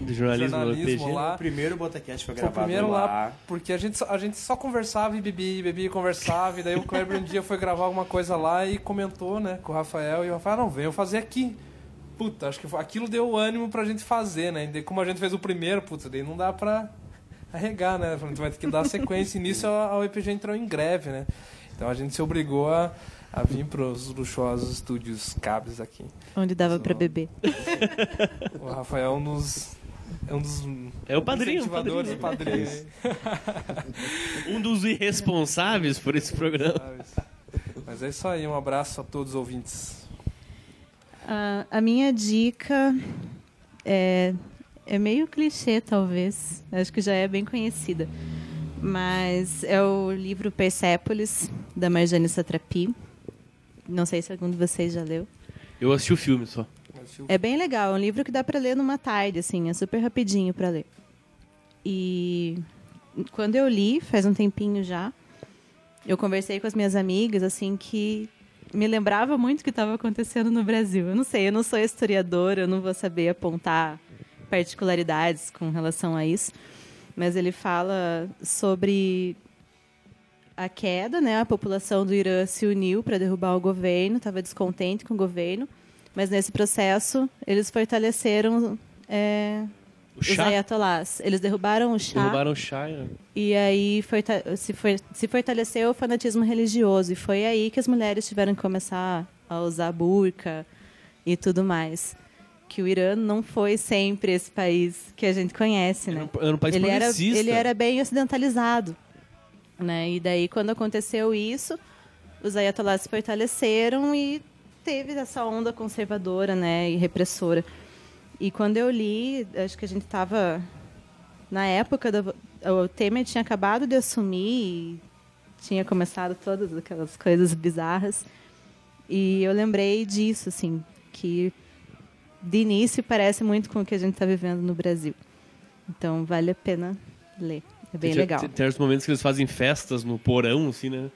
De jornalismo, jornalismo lá. O primeiro Botecast foi Foi o gravado primeiro lá, lá. porque a gente, só, a gente só conversava e bebia, e bebia e conversava. E daí o Kleber um dia foi gravar alguma coisa lá e comentou, né, com o Rafael. E o Rafael, não, veio fazer aqui. Puta, acho que aquilo deu ânimo pra gente fazer, né? E como a gente fez o primeiro, puta, daí não dá pra arregar, né? A gente vai ter que dar sequência. E nisso a, a UEPG entrou em greve, né? Então a gente se obrigou a, a vir pros luxuosos estúdios cabres aqui. Onde dava pra beber. O Rafael nos... É um dos É o padrinho, o incentivadores, padrinho. o padrinho. Um dos irresponsáveis por esse programa. Mas é isso aí, um abraço a todos os ouvintes. Ah, a minha dica é, é meio clichê, talvez. Acho que já é bem conhecida. Mas é o livro Persépolis, da Marjane Satrapi. Não sei se algum de vocês já leu. Eu assisti o filme só. É bem legal, é um livro que dá para ler numa tarde, assim, é super rapidinho para ler. E quando eu li, faz um tempinho já, eu conversei com as minhas amigas, assim, que me lembrava muito o que estava acontecendo no Brasil. Eu não sei, eu não sou historiadora, eu não vou saber apontar particularidades com relação a isso, mas ele fala sobre a queda, né? A população do Irã se uniu para derrubar o governo, estava descontente com o governo, mas nesse processo eles fortaleceram é, os chá? ayatollahs. Eles derrubaram o chá Derrubaram o né? e aí se, se fortaleceu o fanatismo religioso. E foi aí que as mulheres tiveram que começar a usar burca e tudo mais. Que o Irã não foi sempre esse país que a gente conhece, né? Era um país ele era, ele era bem ocidentalizado. Né? E daí, quando aconteceu isso, os ayatollahs se fortaleceram e teve essa onda conservadora né? e repressora. E quando eu li, acho que a gente estava na época da o Temer tinha acabado de assumir e tinha começado todas aquelas coisas bizarras. E eu lembrei disso, assim, que de início parece muito com o que a gente está vivendo no Brasil. Então vale a pena ler. É bem tem, legal. Tem, tem os momentos que eles fazem festas no porão, assim, né?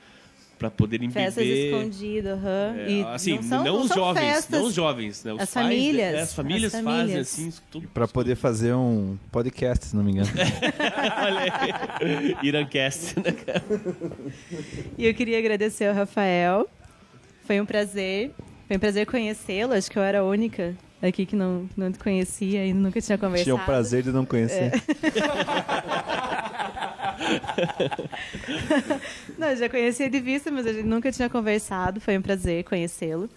Pra poderem Festas beber. escondidas, aham. É, E assim, não, são, não os são jovens, festas. não os jovens, né? Os As pais, né? famílias, É, as famílias as fazem famílias. assim, isso tudo. Pra poder fazer um podcast, se não me engano. Olha aí. Irancast, né, cara? E eu queria agradecer ao Rafael. Foi um prazer. Foi um prazer conhecê-lo. Acho que eu era a única aqui que não, não te conhecia e nunca tinha conversado. Tinha o prazer de não conhecer. Não, já conhecia de vista, mas a gente nunca tinha conversado. Foi um prazer conhecê-lo.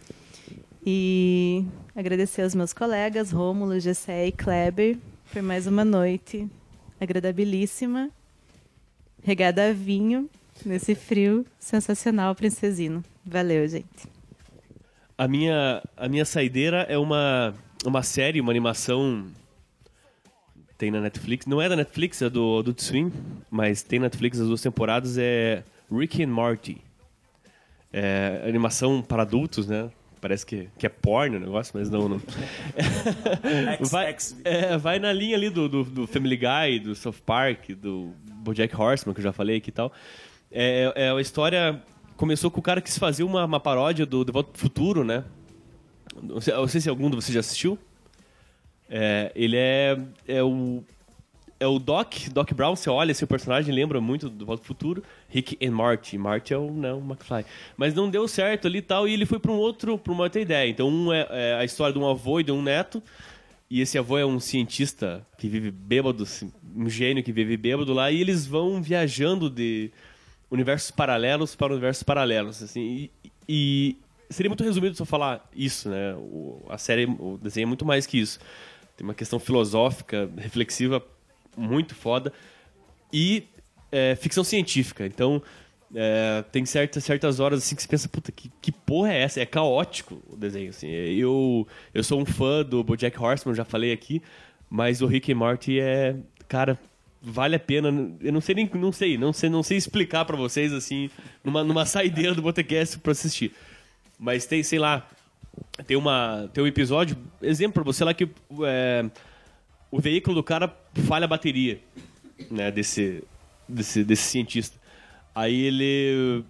E agradecer aos meus colegas, Rômulo, Gessé e Kleber, por mais uma noite agradabilíssima, regada a vinho, nesse frio sensacional princesino. Valeu, gente. A minha, a minha saideira é uma, uma série, uma animação. Tem na Netflix. Não é da Netflix, é do Adult Swim, mas tem na Netflix as duas temporadas. É Rick and Morty. É animação para adultos, né? Parece que, que é porno o negócio, mas não. não. vai, é, vai na linha ali do, do, do Family Guy, do South Park, do Bojack Horseman, que eu já falei aqui e tal. É, é a história. Começou com o cara que quis fazer uma, uma paródia do De Volta pro Futuro, né? Não sei, não sei se algum de vocês já assistiu. É, ele é, é o. É o Doc, Doc Brown, você olha esse personagem, lembra muito do Volta pro Futuro. Rick and Marty. Marty é o, né, o McFly. Mas não deu certo ali e tal, e ele foi para um outro, para uma outra ideia. Então, um é, é a história de um avô e de um neto. E esse avô é um cientista que vive bêbado, assim, um gênio que vive bêbado lá, e eles vão viajando de universos paralelos para universos paralelos, assim. E, e seria muito resumido só falar isso, né? O, a série, o desenho é muito mais que isso. Tem uma questão filosófica, reflexiva muito foda e é, ficção científica. Então é, tem certas, certas horas assim que você pensa, puta, que, que porra é essa? É caótico o desenho. Assim. Eu, eu sou um fã do BoJack Horseman, já falei aqui, mas o Rick e Morty é, cara, vale a pena. Eu não sei nem, não sei, não sei, não sei explicar para vocês assim, numa, numa saideira do Botecast para assistir. Mas tem, sei lá, tem uma, tem um episódio, exemplo para você lá que é, o veículo do cara falha a bateria, né, desse, desse, desse cientista. Aí ele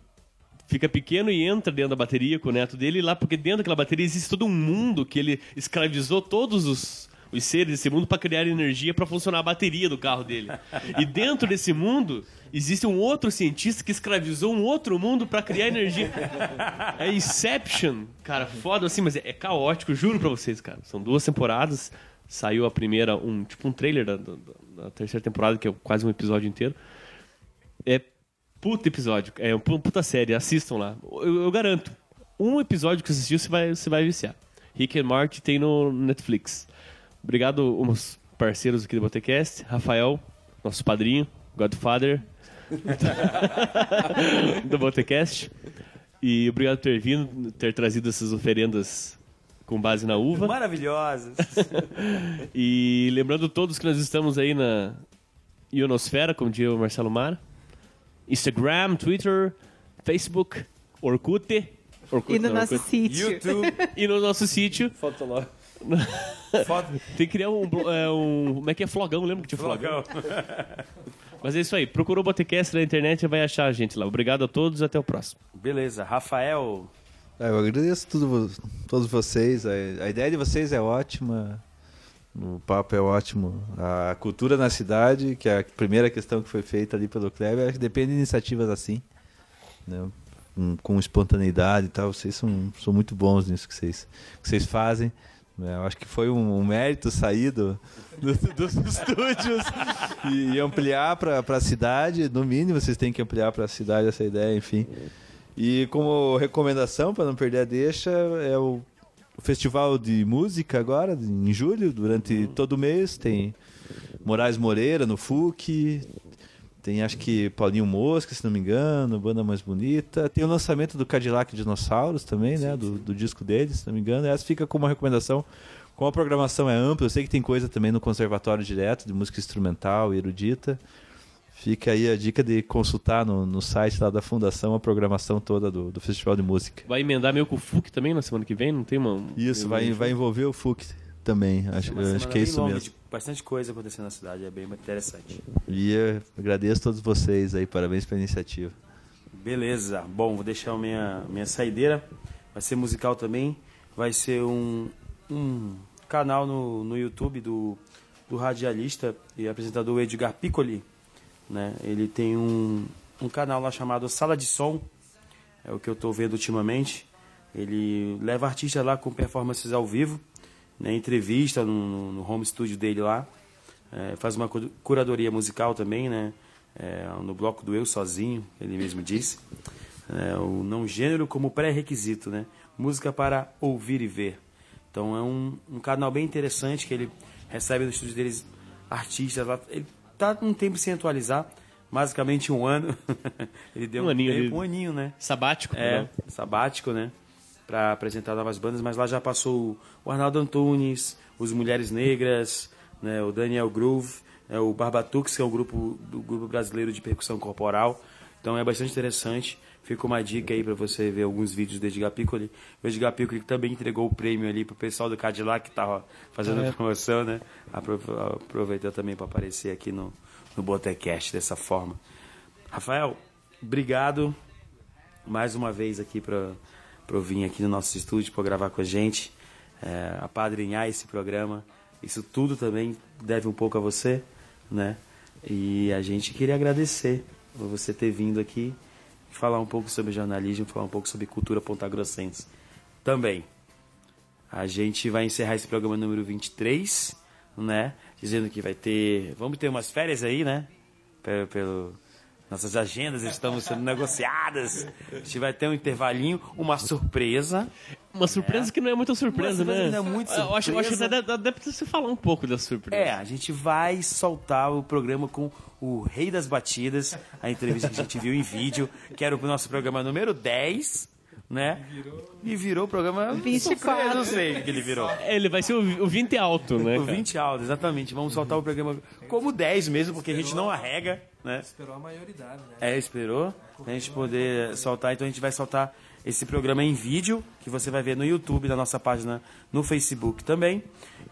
fica pequeno e entra dentro da bateria com o neto dele, lá porque dentro daquela bateria existe todo um mundo que ele escravizou todos os, os seres desse mundo para criar energia para funcionar a bateria do carro dele. E dentro desse mundo existe um outro cientista que escravizou um outro mundo para criar energia. É Inception, cara, foda assim, mas é, é caótico, juro pra vocês, cara. São duas temporadas. Saiu a primeira, um tipo um trailer da, da- da terceira temporada, que é quase um episódio inteiro. É puta episódio, é uma puta série, assistam lá. Eu, eu garanto, um episódio que você assistiu, você vai, você vai viciar. Rick and Morty tem no Netflix. Obrigado, uns parceiros aqui do Botecast. Rafael, nosso padrinho, Godfather do Botecast. E obrigado por ter vindo, ter trazido essas oferendas com base na uva. Maravilhosas. E lembrando todos que nós estamos aí na Ionosfera, como diria o Marcelo Mara. Instagram, Twitter, Facebook, Orkut. Orkut E no não, nosso Orkut. sítio. YouTube. E no nosso sítio. Fotolog. Tem que criar um, é, um. Como é que é flogão? Lembra que tinha flogão? Flogão. Mas é isso aí. Procurou o Botecast na internet e vai achar a gente lá. Obrigado a todos até o próximo. Beleza. Rafael. É, eu agradeço tudo, todos vocês. A, a ideia de vocês é ótima. O papo é ótimo. A cultura na cidade, que é a primeira questão que foi feita ali pelo Kleber, acho que depende de iniciativas assim. né? Com, com espontaneidade e tal. Vocês são, são muito bons nisso que vocês, que vocês fazem. É, eu acho que foi um, um mérito sair do, do- dos estúdios e, e ampliar para a cidade. No mínimo, vocês têm que ampliar para a cidade essa ideia, enfim. E como recomendação, para não perder a deixa, é o festival de música agora, em julho, durante todo o mês. Tem Moraes Moreira no FUC, tem acho que Paulinho Mosca, se não me engano, Banda Mais Bonita. Tem o lançamento do Cadillac Dinossauros também, né? Do, do disco deles, se não me engano. Essa fica como uma recomendação. Como a programação é ampla, eu sei que tem coisa também no Conservatório Direto, de música instrumental e erudita. Fica aí a dica de consultar no, no site lá da Fundação a programação toda do, do Festival de Música. Vai emendar meio com o FUC também na semana que vem? Não tem uma. Isso, vai, vai envolver o FUC também. Acho, É acho que é isso longa, mesmo. bastante coisa acontecendo na cidade, é bem interessante. E eu agradeço a todos vocês aí, parabéns pela iniciativa. Beleza. Bom, vou deixar a minha, minha saideira. Vai ser musical também. Vai ser um, um canal no, no YouTube do, do radialista e apresentador Edgar Piccoli. Né? Ele tem um, um canal lá chamado Sala de Som. É o que eu estou vendo ultimamente. Ele leva artistas lá com performances ao vivo, né? entrevista no, no- home studio dele lá. É, faz uma cu- curadoria musical também, né? É, no bloco do Eu Sozinho, ele mesmo disse. É, o não gênero como pré-requisito, né? Música para ouvir e ver. Então é um, um canal bem interessante que ele recebe no estúdio deles artistas lá. Ele tá um tempo sem atualizar, basicamente um ano. ele deu Um aninho tempo, ali. um aninho, né? Sabático, É, né? sabático, né? Pra apresentar novas bandas, mas lá já passou o Arnaldo Antunes, os Mulheres Negras, né? o Daniel Groove, né? o Barbatux, que é um grupo do grupo brasileiro de percussão corporal. Então é bastante interessante. Fica uma dica aí pra você ver alguns vídeos do Edgar Piccoli. O Edgar Piccoli também entregou o prêmio ali pro pessoal do Cadillac que tava fazendo É. a promoção, né? Apro- Aproveitou também para aparecer aqui no, no Botecast dessa forma. Rafael, obrigado mais uma vez aqui para eu vir aqui no nosso estúdio para gravar com a gente, é, apadrinhar esse programa. Isso tudo também deve um pouco a você, né? E a gente queria agradecer por você ter vindo aqui falar um pouco sobre jornalismo, falar um pouco sobre cultura pontagrossense também. A gente vai encerrar esse programa número 23, né? Dizendo que vai ter. Vamos ter umas férias aí, né? Pelo. pelo- Nossas agendas estão sendo negociadas. A gente vai ter um intervalinho, uma surpresa. Uma surpresa que não é muita surpresa, surpresa né? é muito Eu acho, eu acho que surpresa. deve, deve você falar um pouco da surpresa. É, a gente vai soltar o programa com o Rei das Batidas, a entrevista que a gente viu em vídeo, que era o nosso programa número 10, né? E virou o programa 24. Eu não sei o que ele virou. Ele vai ser o, o 20 alto, né? O cara? 20 alto, exatamente. Vamos soltar o programa como 10 mesmo, porque a gente não arrega, né? Esperou a maioridade, né? É, esperou pra gente poder soltar. Então a gente vai soltar esse programa em vídeo, que você vai ver no YouTube, na nossa página no Facebook também.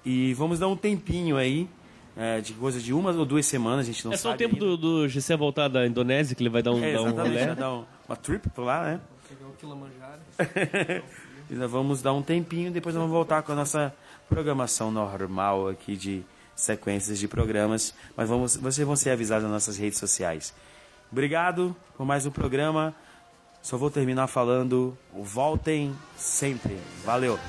E vamos dar um tempinho aí, é, de coisa de uma ou duas semanas, a gente não É só o sabe tempo ainda. do, do GC voltar da Indonésia que ele vai dar um, É, dar um exatamente, rolê. vai dar um- uma trip por lá, né? Pegar o nós vamos dar um tempinho, depois vamos voltar com a nossa programação normal aqui de sequências de programas. Mas vamos, vocês vão ser avisados nas nossas redes sociais. Obrigado por mais um programa. Só vou terminar falando: voltem sempre. Valeu!